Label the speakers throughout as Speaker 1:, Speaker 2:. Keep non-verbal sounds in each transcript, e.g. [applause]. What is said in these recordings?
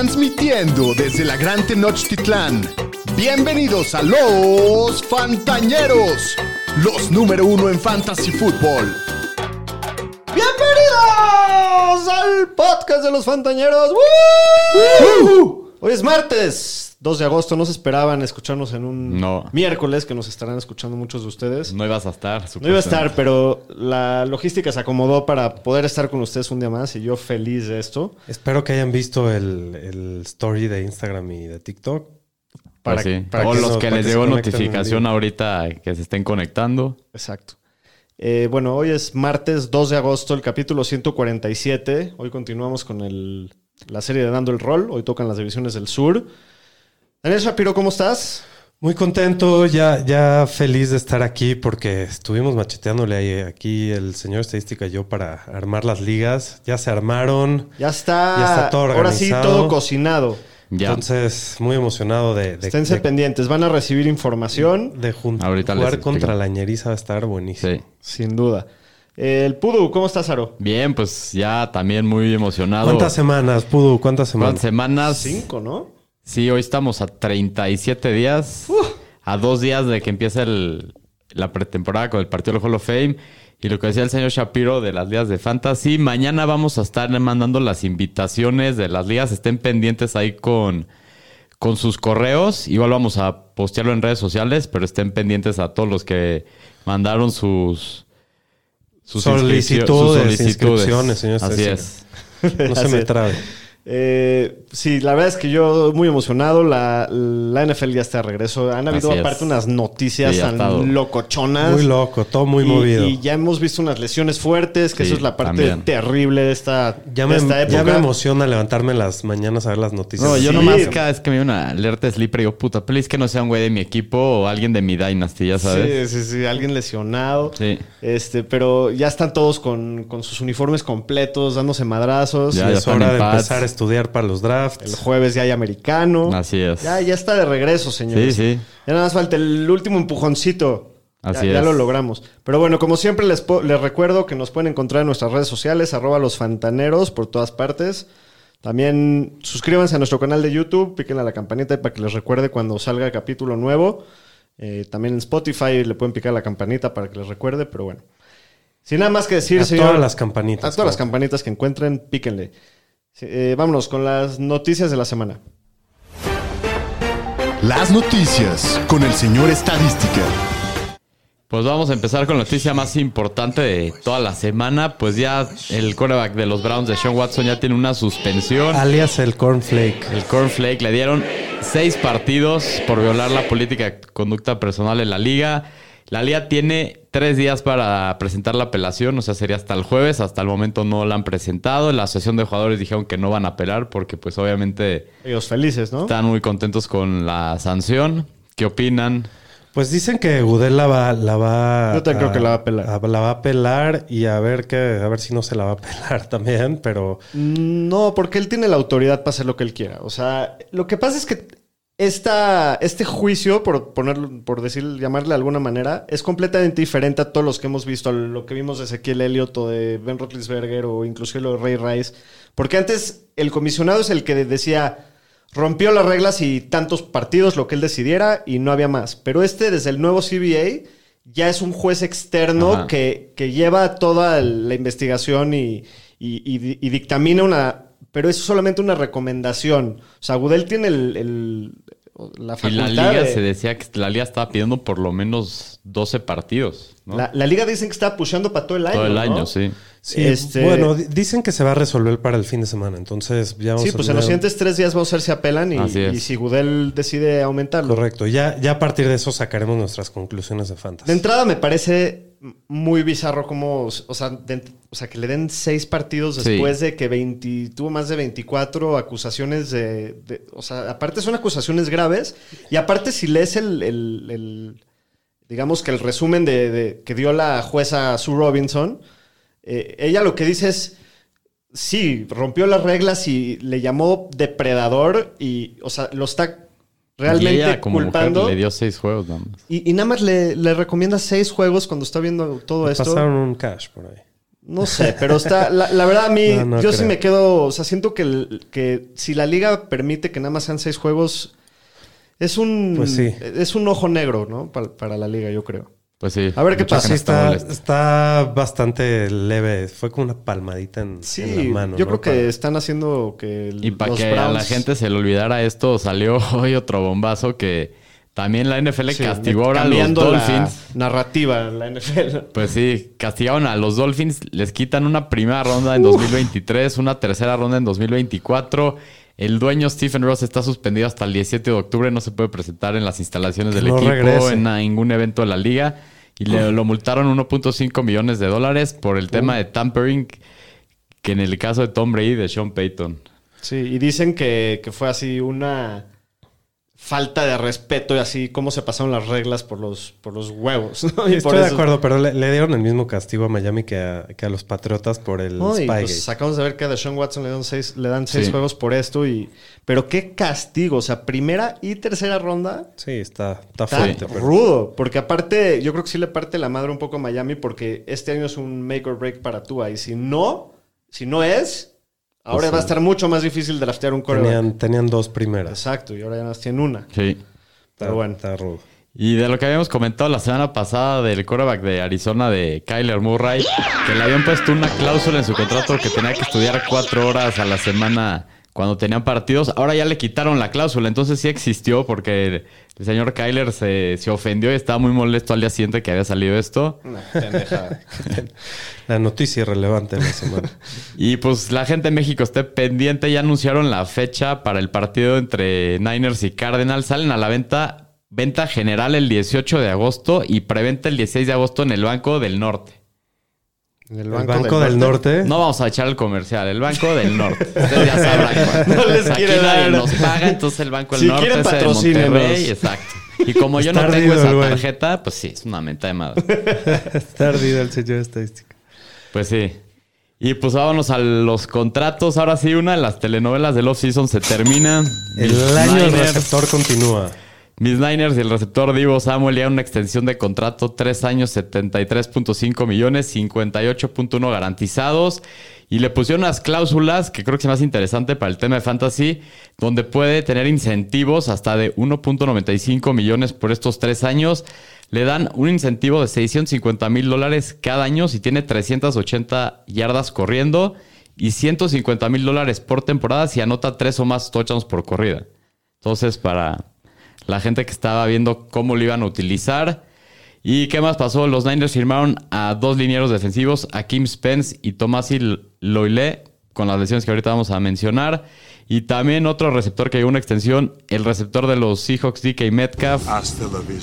Speaker 1: Transmitiendo desde la Gran Tenochtitlán. Bienvenidos a los Fantañeros, los número uno en Fantasy Football.
Speaker 2: ¡Bienvenidos al podcast de los Fantañeros! ¡Woo! Hoy es martes, 2 de agosto. No se esperaban escucharnos en un
Speaker 3: No.
Speaker 2: miércoles, que nos estarán escuchando muchos de ustedes.
Speaker 3: No ibas a estar.
Speaker 2: No iba a estar, pero la logística se acomodó para poder estar con ustedes un día más y yo feliz de esto.
Speaker 4: Espero que hayan visto el, el story de Instagram y de TikTok.
Speaker 3: Para,
Speaker 4: para-
Speaker 3: sí.
Speaker 4: para
Speaker 3: o
Speaker 4: que
Speaker 3: los que les llegó notificación ahorita que se estén conectando.
Speaker 2: Exacto. Eh, bueno, hoy es martes 2 de agosto, el capítulo 147. Hoy continuamos con el- la serie de Dando el Rol. Hoy tocan las divisiones del sur. Daniel Shapiro, ¿cómo estás?
Speaker 4: Muy contento, ya, ya feliz de estar aquí porque estuvimos macheteándole ahí, aquí el señor estadística y yo para armar las ligas. Ya se armaron.
Speaker 2: Ya está,
Speaker 4: Ya está todo
Speaker 2: ahora sí
Speaker 4: organizado.
Speaker 2: todo cocinado.
Speaker 3: Ya.
Speaker 4: Entonces, muy emocionado de, de,
Speaker 2: Esténse
Speaker 4: de-
Speaker 2: pendientes, van a recibir información,
Speaker 4: de jun-
Speaker 3: Ahorita les
Speaker 4: jugar contra la ñeriza va a estar buenísimo.
Speaker 3: sí.
Speaker 2: sin duda. El Pudu, ¿cómo estás, Aro?
Speaker 3: Bien, pues ya también muy emocionado.
Speaker 4: ¿Cuántas semanas, Pudu? ¿Cuántas
Speaker 3: ¿Cuántas
Speaker 4: semanas?
Speaker 3: semanas?
Speaker 2: Cinco, ¿no?
Speaker 3: Sí, hoy estamos a 37 días. A dos días de que empiece el- la pretemporada con el partido del Hall of Fame. Y lo que decía el señor Shapiro de las ligas de Fantasy. Mañana vamos a estar mandando las invitaciones de las ligas. Estén pendientes ahí con, con sus correos. Igual vamos a postearlo en redes sociales, pero estén pendientes a todos los que mandaron sus, sus inscripcio-
Speaker 4: Solicitudes, inscripciones, señor
Speaker 3: Así es.
Speaker 4: No se me trabe.
Speaker 2: Eh, sí, la verdad es que yo muy emocionado. La, la NFL ya está de regreso. Han habido
Speaker 3: Así es.
Speaker 2: aparte unas noticias
Speaker 3: Sí,
Speaker 2: tan locochonas.
Speaker 4: Muy loco, todo muy
Speaker 2: Y-
Speaker 4: movido.
Speaker 2: Y ya hemos visto unas lesiones fuertes, que
Speaker 3: Sí,
Speaker 2: eso es la parte
Speaker 3: también.
Speaker 2: terrible de esta,
Speaker 4: Ya
Speaker 2: de
Speaker 4: me,
Speaker 2: esta época.
Speaker 4: ya me emociona levantarme en las mañanas a ver las noticias.
Speaker 3: No, yo
Speaker 2: Sí.
Speaker 3: nomás cada vez que me dio una alerta sleeper, digo, puta, please que no sea un güey de mi equipo o alguien de mi Dynasty, ya sabes.
Speaker 2: Sí, sí, sí, alguien lesionado.
Speaker 3: Sí.
Speaker 2: Este, pero ya están todos con, con sus uniformes completos, dándose madrazos.
Speaker 3: Ya,
Speaker 4: es hora de
Speaker 3: paz.
Speaker 4: empezar a estudiar para los drafts.
Speaker 2: El jueves ya hay americano.
Speaker 3: Así es.
Speaker 2: Ya, ya está de regreso, señores.
Speaker 3: Sí, sí.
Speaker 2: Ya nada más falta el último empujoncito.
Speaker 3: Así
Speaker 2: ya, ya
Speaker 3: es.
Speaker 2: lo logramos. Pero bueno, como siempre les, les recuerdo que nos pueden encontrar en nuestras redes sociales, arroba los fantaneros por todas partes. También suscríbanse a nuestro canal de YouTube, piquen a la campanita para que les recuerde cuando salga el capítulo nuevo. Eh, también en Spotify le pueden picar a la campanita para que les recuerde, pero bueno. Sin nada más que decir,
Speaker 4: a
Speaker 2: señor.
Speaker 4: todas las campanitas.
Speaker 2: A todas las campanitas que encuentren, píquenle. Sí, eh, vámonos con las noticias de la semana.
Speaker 1: Las noticias con el señor Estadística.
Speaker 3: Pues vamos a empezar con la noticia más importante de toda la semana. Pues ya el quarterback de los Browns de Sean Watson ya tiene una suspensión.
Speaker 4: Alias el cornflake.
Speaker 3: El Cornflake le dieron seis partidos por violar la política de conducta personal en la liga. La liga tiene tres días para presentar la apelación, o sea, sería hasta el jueves. Hasta el momento no la han presentado. La asociación de jugadores dijeron que no van a apelar porque, pues, obviamente
Speaker 2: Ellos felices, ¿no?
Speaker 3: están muy contentos con la sanción. ¿Qué opinan?
Speaker 4: Pues dicen que Gudel la va, la va
Speaker 2: Yo también creo que la va a pelar.
Speaker 4: a- la va a pelar y a ver que, a ver si no se la va a pelar [laughs] también, pero
Speaker 2: No, porque él tiene la autoridad para hacer lo que él quiera. O sea, lo que pasa es que esta, este juicio, por ponerlo, por decir, llamarle de alguna manera, es completamente diferente a todos los que hemos visto, a lo que vimos de Ezequiel Elliott o de Ben Roethlisberger o inclusive lo de Ray Rice. Porque antes el comisionado es el que decía rompió las reglas y tantos partidos, lo que él decidiera, y no había más. Pero este, desde el nuevo CBA, ya es un juez externo que, que lleva toda la investigación y, y- y- y dictamina una. Pero es solamente una recomendación. O sea, Gudel tiene el, el- la
Speaker 3: Y
Speaker 2: facultad.
Speaker 3: la liga
Speaker 2: de-
Speaker 3: se decía que la liga estaba pidiendo por lo menos 12 partidos, ¿no?
Speaker 2: la, la liga dicen que está pushando para todo el año.
Speaker 3: Todo el
Speaker 2: ¿no?
Speaker 3: año, sí.
Speaker 4: sí,
Speaker 2: Este-
Speaker 4: bueno, di- dicen que se va a resolver para el fin de semana, entonces ya vamos
Speaker 2: Sí,
Speaker 4: a
Speaker 2: pues en los siguientes tres días vamos a ver si apelan y, y si Gudel decide aumentarlo.
Speaker 4: Correcto, ya, ya a partir de eso sacaremos nuestras conclusiones de fantasy.
Speaker 2: De entrada me parece muy bizarro como, o sea, de- o sea, que le den seis partidos
Speaker 3: Sí.
Speaker 2: después de que 20, tuvo más de 24 acusaciones de, de- o sea, aparte son acusaciones graves y aparte si lees el, el- el- digamos que el resumen de, de- que dio la jueza Sue Robinson, eh, ella lo que dice es, sí, rompió las reglas y le llamó depredador y, o sea, lo está
Speaker 3: y
Speaker 2: realmente
Speaker 3: ella como
Speaker 2: culpando.
Speaker 3: mujer le dio seis juegos nada más.
Speaker 2: Y, y nada más le, le recomienda seis juegos cuando está viendo todo esto.
Speaker 4: Pasaron un cash por ahí.
Speaker 2: No sé, pero está. La, la verdad, a mí, [laughs]
Speaker 4: No, no
Speaker 2: yo sí me quedo. O sea, siento que, el- que si la liga permite que nada más sean seis juegos, es un.
Speaker 4: Pues sí.
Speaker 2: Es un ojo negro, ¿no? Pa- Para, la liga, yo creo.
Speaker 3: Pues sí.
Speaker 2: A ver qué pasa.
Speaker 4: Sí, está, está bastante leve. Fue como una palmadita en,
Speaker 2: Sí,
Speaker 4: en la mano.
Speaker 2: yo
Speaker 4: ¿no?
Speaker 2: creo que
Speaker 4: Para-
Speaker 2: están haciendo que. el-
Speaker 3: Y para
Speaker 2: los
Speaker 3: que a la gente se le olvidara esto, salió [laughs] hoy otro bombazo que también la NFL
Speaker 2: Sí,
Speaker 3: castigó ahora a los
Speaker 2: cambiando la
Speaker 3: Dolphins.
Speaker 2: narrativa en la NFL.
Speaker 3: Pues sí, castigaron a los Dolphins, les quitan una primera ronda en 2023, una tercera ronda en 2024. El dueño Stephen Ross está suspendido hasta el 17 de octubre, no se puede presentar en las instalaciones del
Speaker 4: no
Speaker 3: equipo,
Speaker 4: regrese.
Speaker 3: en ningún evento de la liga. Y le, lo multaron 1.5 millones de dólares por el tema de tampering, que en el caso de Tom Brady de Sean Payton.
Speaker 2: Sí, y dicen que, que fue así una falta de respeto y así cómo se pasaron las reglas por los, por los huevos. ¿no? Y
Speaker 4: Estoy
Speaker 2: por
Speaker 4: de
Speaker 2: eso-
Speaker 4: acuerdo, pero le, le dieron el mismo castigo a Miami que a, que a los Patriotas por el
Speaker 2: No, y
Speaker 4: Spygate.
Speaker 2: pues acabamos de ver que a Deshaun Watson le dan seis, le dan seis
Speaker 3: Sí.
Speaker 2: juegos por esto y... Pero qué castigo, o sea, primera y tercera ronda
Speaker 4: Sí, está, está
Speaker 2: está
Speaker 4: fuerte. pero-
Speaker 2: rudo. Porque aparte, yo creo que sí le parte la madre un poco a Miami porque este año es un make or break para Tua. Y si no, si no es, ahora
Speaker 4: Pues
Speaker 2: va a estar mucho más difícil draftear un coreback.
Speaker 4: Tenían, tenían dos primeras.
Speaker 2: Exacto, y ahora ya más tienen una.
Speaker 3: Sí.
Speaker 4: Está,
Speaker 2: Pero bueno.
Speaker 4: está rudo.
Speaker 3: Y de lo que habíamos comentado la semana pasada del quarterback de Arizona de Kyler Murray, que le habían puesto una cláusula en su contrato que tenía que estudiar cuatro horas a la semana cuando tenían partidos. Ahora ya le quitaron la cláusula, entonces sí existió porque el, señor Kyler se, se ofendió y estaba muy molesto al día siguiente que había salido esto. [laughs]
Speaker 4: La noticia irrelevante de la semana. [laughs]
Speaker 3: Y pues la gente en México esté pendiente, ya anunciaron la fecha para el partido entre Niners y Cardinals. Salen a la venta, venta general el 18 de agosto y preventa el 16 de agosto en el Banco del Norte.
Speaker 2: En
Speaker 4: El Banco, del, Norte.
Speaker 3: No vamos a echar el comercial, el Banco del Norte. Ustedes ya sabrán. [laughs]
Speaker 2: No les
Speaker 3: Aquí nadie
Speaker 2: dar.
Speaker 3: nos paga, entonces el Banco del
Speaker 2: Si
Speaker 3: Norte
Speaker 2: quieren,
Speaker 3: es el de. Monterrey, exacto. Y como yo no tengo esa tarjeta, pues sí, es una menta de madre. [laughs]
Speaker 4: Está ardido el señor estadística.
Speaker 3: Pues sí. Y pues vámonos a los contratos. Ahora sí, una de las telenovelas del off-season se termina.
Speaker 4: El año del receptor continúa.
Speaker 3: Mis Niners y el receptor Divo Samuel ya una extensión de contrato, 3 años, 73.5 millones, 58.1 garantizados. Y le pusieron unas cláusulas que creo que es más interesante para el tema de fantasy, donde puede tener incentivos hasta de 1.95 millones por estos tres años. Le dan un incentivo de 650 mil dólares cada año si tiene 380 yardas corriendo y 150 mil dólares por temporada si anota tres o más touchdowns por corrida. Entonces, para la gente que estaba viendo cómo lo iban a utilizar. ¿Y qué más pasó? Los Niners firmaron a dos linieros defensivos, a Kim Spence y Tomasi Loile, con las lesiones que ahorita vamos a mencionar. Y también otro receptor que lleva una extensión, el receptor de los Seahawks, DK Metcalf,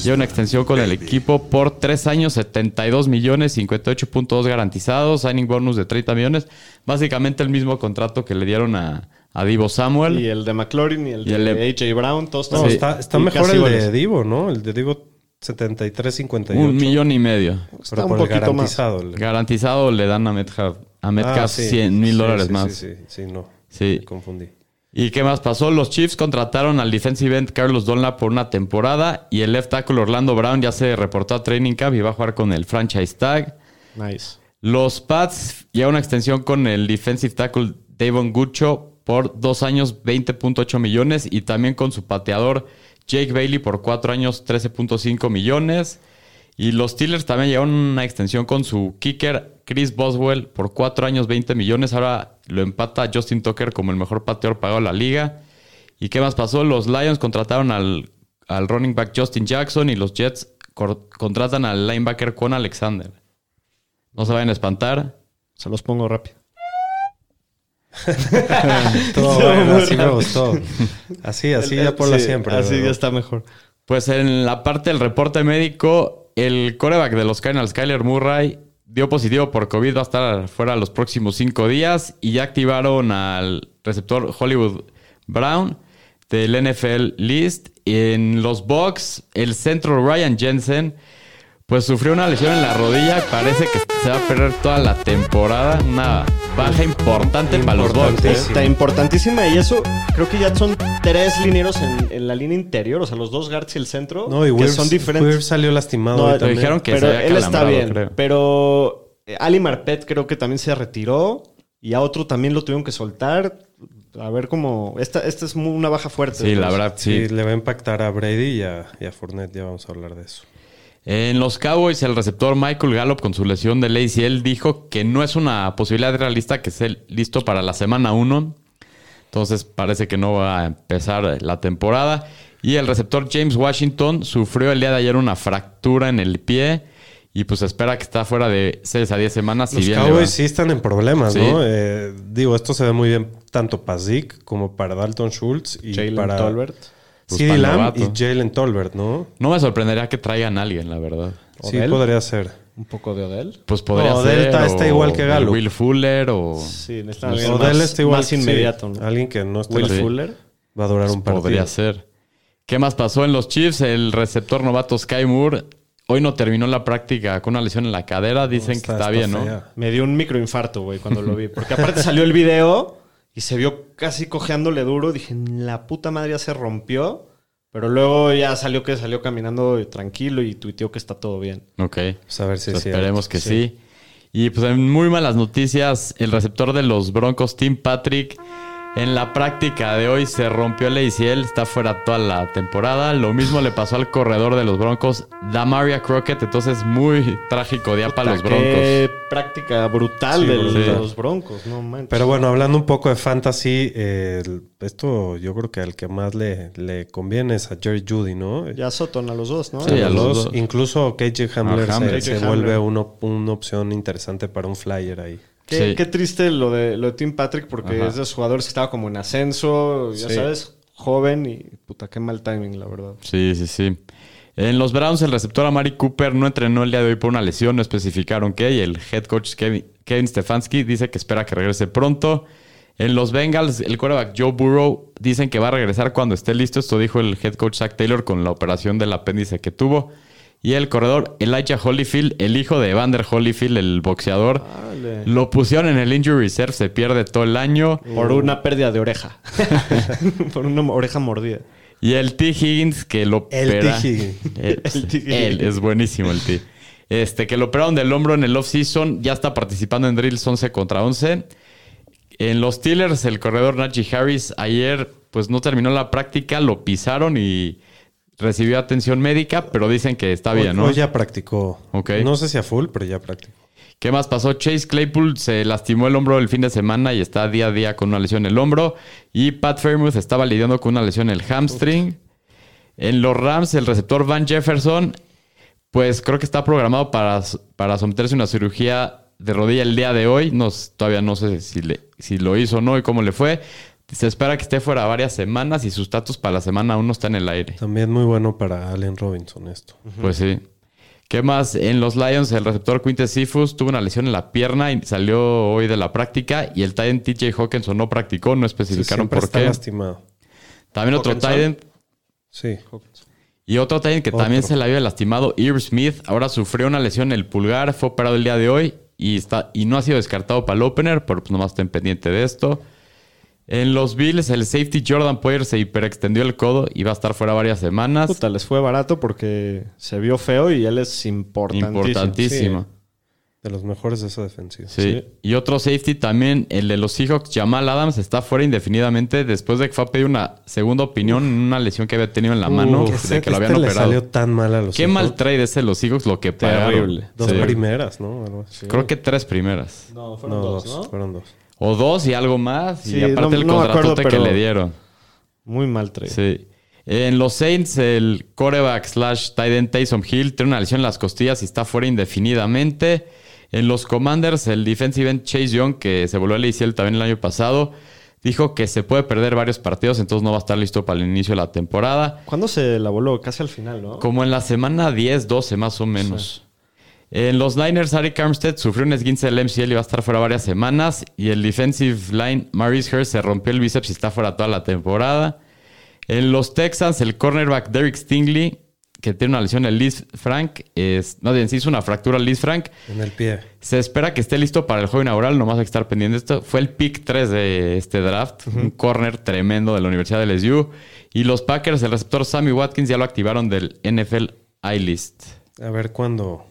Speaker 3: lleva una extensión con el equipo por tres años, 72 millones, 58.2 garantizados, signing bonus de 30 millones. Básicamente el mismo contrato que le dieron a, a Divo Samuel.
Speaker 2: Y el de McLaurin y el
Speaker 3: Y el
Speaker 2: de AJ Brown, todos
Speaker 4: No,
Speaker 2: están-
Speaker 4: está, está mejor el de Divo, ¿no? El de Divo 73.58.
Speaker 3: un millón y medio.
Speaker 2: Está un poquito más.
Speaker 4: garantizado. el-
Speaker 3: Garantizado le dan a Metcalf, a Metcalf
Speaker 4: Ah, sí.
Speaker 3: 100 mil
Speaker 4: Sí,
Speaker 3: dólares
Speaker 4: sí,
Speaker 3: más.
Speaker 4: Sí, sí, sí, no.
Speaker 3: Sí.
Speaker 4: Me confundí.
Speaker 3: ¿Y qué más pasó? Los Chiefs contrataron al defensive end Carlos Dunlap por una temporada y el left tackle Orlando Brown ya se reportó a Training Camp y va a jugar con el franchise tag.
Speaker 2: Nice.
Speaker 3: Los Pats ya una extensión con el defensive tackle Davon Gucho por dos años 20.8 millones y también con su pateador Jake Bailey por cuatro años 13.5 millones. Y los Steelers también llevaron una extensión con su kicker Chris Boswell por cuatro años 20 millones. Ahora lo empata Justin Tucker como el mejor pateador pagado de la liga. ¿Y qué más pasó? Los Lions contrataron al, al running back Justin Jackson y los Jets contratan al linebacker Quan Alexander. No se vayan a espantar.
Speaker 2: Se los pongo rápido. [laughs]
Speaker 4: Todo bueno, así me gustó. Así, así
Speaker 2: El-
Speaker 4: ya por la
Speaker 2: sí,
Speaker 4: siempre.
Speaker 2: Así ya está mejor.
Speaker 3: Pues en la parte del reporte médico, el coreback de los Cardinals, Kyler Murray, dio positivo por COVID, va a estar fuera los próximos cinco días y ya activaron al receptor Hollywood Brown del NFL List. En los Bucks, el centro Ryan Jensen, pues sufrió una lesión en la rodilla y parece que se va a perder toda la temporada. Una baja importante para los Bucks. ¿eh?
Speaker 2: Está importantísima y eso creo que ya son tres lineros en, en la línea interior, o sea, los dos guards y el centro,
Speaker 4: No, y
Speaker 2: que
Speaker 4: Wirfs,
Speaker 2: son diferentes.
Speaker 4: Wirfs salió lastimado.
Speaker 2: No,
Speaker 4: también.
Speaker 3: dijeron que
Speaker 2: pero
Speaker 3: se había
Speaker 2: él está bien,
Speaker 3: creo.
Speaker 2: pero Eh, Ali Marpet creo que también se retiró y a otro también lo tuvieron que soltar. A ver cómo... Esta, esta es muy- una baja fuerte.
Speaker 3: Sí, la verdad,
Speaker 4: Sí,
Speaker 3: sí.
Speaker 4: le va a impactar a Brady y a, y a Fournette. Ya vamos a hablar de eso.
Speaker 3: En los Cowboys, el receptor Michael Gallup con su lesión de ACL dijo que no es una posibilidad realista que esté listo para la semana 1. Entonces parece que no va a empezar la temporada. Y el receptor James Washington sufrió el día de ayer una fractura en el pie y pues espera que está fuera de 6 a 10 semanas. si
Speaker 4: Los
Speaker 3: bien.
Speaker 4: Cowboys sí están en problemas,
Speaker 3: Sí.
Speaker 4: ¿no? Eh, digo, esto se ve muy bien tanto para Zeke como para Dalton Schultz y
Speaker 2: Jalen
Speaker 4: para
Speaker 2: Tolbert.
Speaker 3: Pues el
Speaker 4: Lamb
Speaker 3: novato.
Speaker 4: y Jalen Tolbert, ¿no?
Speaker 3: No me sorprendería que traigan a alguien, la verdad.
Speaker 4: Sí,
Speaker 2: ¿Odell?
Speaker 4: podría ser.
Speaker 2: Un poco de Odell.
Speaker 3: Pues podría
Speaker 4: No,
Speaker 3: ser.
Speaker 4: Delta está igual que Gallup.
Speaker 3: Will Fuller o.
Speaker 2: Sí, necesitan
Speaker 3: Pues
Speaker 2: alguien
Speaker 4: Odell
Speaker 2: más,
Speaker 4: está igual
Speaker 2: más
Speaker 4: sí,
Speaker 2: inmediato. ¿no?
Speaker 4: Alguien que no está
Speaker 2: Will
Speaker 3: Sí.
Speaker 2: Fuller.
Speaker 4: va a durar un partido.
Speaker 3: Podría ser. ¿Qué más pasó en los Chiefs? El receptor novato Sky Moore hoy no terminó la práctica con una lesión en la cadera. Dicen que está, bien, ¿no?
Speaker 2: Me dio un microinfarto, güey, cuando lo vi. [laughs] Porque aparte salió el video y se vio casi cojeándole duro. Dije, la puta madre ya se rompió. Pero luego ya salió que salió caminando tranquilo y tuiteó que está todo bien.
Speaker 3: Ok.
Speaker 4: Pues a ver si
Speaker 3: Pues
Speaker 4: sí.
Speaker 3: esperemos que sí. Y pues en muy malas noticias, el receptor de los Broncos, Tim Patrick, en la práctica de hoy se rompió el ACL, está fuera toda la temporada. Lo mismo le pasó al corredor de los Broncos, Damaria Crockett. Entonces, muy trágico día para los Broncos.
Speaker 2: Qué práctica brutal
Speaker 4: Sí,
Speaker 2: de los broncos, no manches.
Speaker 4: Pero bueno, hablando un poco de fantasy, eh, esto yo creo que al que más le, le conviene es a Jerry Judy, ¿no?
Speaker 2: Ya Soton a los dos, ¿no?
Speaker 3: Sí, a los dos.
Speaker 4: Incluso KJ Hamler
Speaker 3: A Hamler.
Speaker 4: se, vuelve uno- una opción interesante para un flyer ahí.
Speaker 2: Qué,
Speaker 3: Sí.
Speaker 2: qué triste lo de, lo de Tim Patrick porque
Speaker 3: Ajá.
Speaker 2: es de los jugadores que estaba como en ascenso, ya
Speaker 4: Sí.
Speaker 2: sabes, joven y puta, qué mal timing, la verdad.
Speaker 3: Sí, sí, sí. En los Browns, el receptor Amari Cooper no entrenó el día de hoy por una lesión, no especificaron qué, y el head coach Kevin, Kevin Stefanski dice que espera que regrese pronto. En los Bengals, el quarterback Joe Burrow dicen que va a regresar cuando esté listo. Esto dijo el head coach Zach Taylor con la operación del apéndice que tuvo. Y el corredor Elijah Holyfield, el hijo de Evander Holyfield, el boxeador,
Speaker 2: Dale.
Speaker 3: lo pusieron en el injury reserve, se pierde todo el año.
Speaker 2: Por una pérdida de oreja. [laughs] Por una oreja mordida.
Speaker 3: Y el T. Higgins, que lo
Speaker 4: El
Speaker 3: opera- [laughs]
Speaker 4: T. Higgins.
Speaker 3: Eh,
Speaker 2: El T.
Speaker 3: él, es buenísimo el T. Este, que lo operaron del hombro en el off-season, ya está participando en drills 11 contra 11. En los Steelers, el corredor Najee Harris ayer, pues no terminó la práctica, lo pisaron y recibió atención médica, pero dicen que está bien, ¿no?
Speaker 4: Hoy ya practicó. No sé si a full, pero ya practicó.
Speaker 3: ¿Qué más pasó? Chase Claypool se lastimó el hombro el fin de semana y está día a día con una lesión en el hombro. Y Pat Fairmouth estaba lidiando con una lesión en el hamstring. En los Rams, el receptor Van Jefferson, pues creo que está programado para, para someterse a una cirugía de rodilla el día de hoy. No, todavía no sé si, le- si lo hizo o no y cómo le fue. Se espera que esté fuera varias semanas y su estatus para la semana 1 está en el aire.
Speaker 4: También muy bueno para Allen Robinson esto.
Speaker 3: Pues sí. ¿Qué más? En los Lions, el receptor Quintes Cephus tuvo una lesión en la pierna y salió hoy de la práctica. Y el Titan TJ Hawkinson no practicó, no
Speaker 4: Sí,
Speaker 3: especificaron
Speaker 4: siempre
Speaker 3: por
Speaker 4: está
Speaker 3: qué.
Speaker 4: lastimado.
Speaker 3: También otro. Titan
Speaker 4: Sí.
Speaker 3: y otro Titan que
Speaker 4: Otro.
Speaker 3: también se le había lastimado, Irv Smith. Ahora sufrió una lesión en el pulgar, fue operado el día de hoy y, está, y no ha sido descartado para el opener, pero pues nomás estén pendiente de esto. En los Bills, el safety Jordan Poyer se hiperextendió el codo y va a estar fuera varias semanas.
Speaker 2: Puta, les fue barato porque se vio feo y él es importantísimo.
Speaker 3: Importantísimo.
Speaker 4: De los mejores de esa defensiva.
Speaker 3: Sí. Y otro safety también, el de los Seahawks, Jamal Adams, está fuera indefinidamente después de que fue a pedir una segunda opinión en una lesión que había tenido en la mano,
Speaker 4: Uf,
Speaker 3: de que lo
Speaker 4: este
Speaker 3: habían
Speaker 4: le
Speaker 3: operado.
Speaker 4: salió tan mal a los
Speaker 3: Qué
Speaker 4: Seahawks.
Speaker 3: mal trade ese de los Seahawks lo que pagaron.
Speaker 2: Terrible.
Speaker 4: Dos
Speaker 3: Sí.
Speaker 4: primeras, ¿no? Algo así.
Speaker 3: Creo que tres primeras.
Speaker 2: No, fueron
Speaker 4: No,
Speaker 2: dos,
Speaker 4: dos.
Speaker 2: ¿no?
Speaker 4: Fueron dos.
Speaker 3: O dos y algo más.
Speaker 2: Sí,
Speaker 3: y aparte
Speaker 2: no-
Speaker 3: el
Speaker 2: no
Speaker 3: contratote que le dieron.
Speaker 2: Muy mal trade.
Speaker 3: Sí. En los Saints, el coreback slash tight end Taysom Hill tiene una lesión en las costillas y está fuera indefinidamente. En los Commanders, el defensive end Chase Young, que se volvió a ACL también el año pasado, dijo que se puede perder varios partidos, entonces no va a estar listo para el inicio de la temporada.
Speaker 2: ¿Cuándo se la voló? Casi al final, ¿no?
Speaker 3: Como en la semana 10, 12 más o menos. En los Niners, Arik Armstead sufrió un esguince del MCL y va a estar fuera varias semanas. Y el defensive line, Maurice Hurst, se rompió el bíceps y está fuera toda la temporada. En los Texans, el cornerback Derek Stingley, que tiene una lesión en el Liz Frank, es, no, bien, sí hizo una fractura Liz Frank.
Speaker 4: En el pie.
Speaker 3: Se espera que esté listo para el juego inaugural, nomás hay que estar pendiente de esto. Fue el pick 3 de este draft, un corner tremendo de la Universidad de LSU. Y los Packers, el receptor Sammy Watkins, ya lo activaron del NFL I-List.
Speaker 4: A ver cuándo.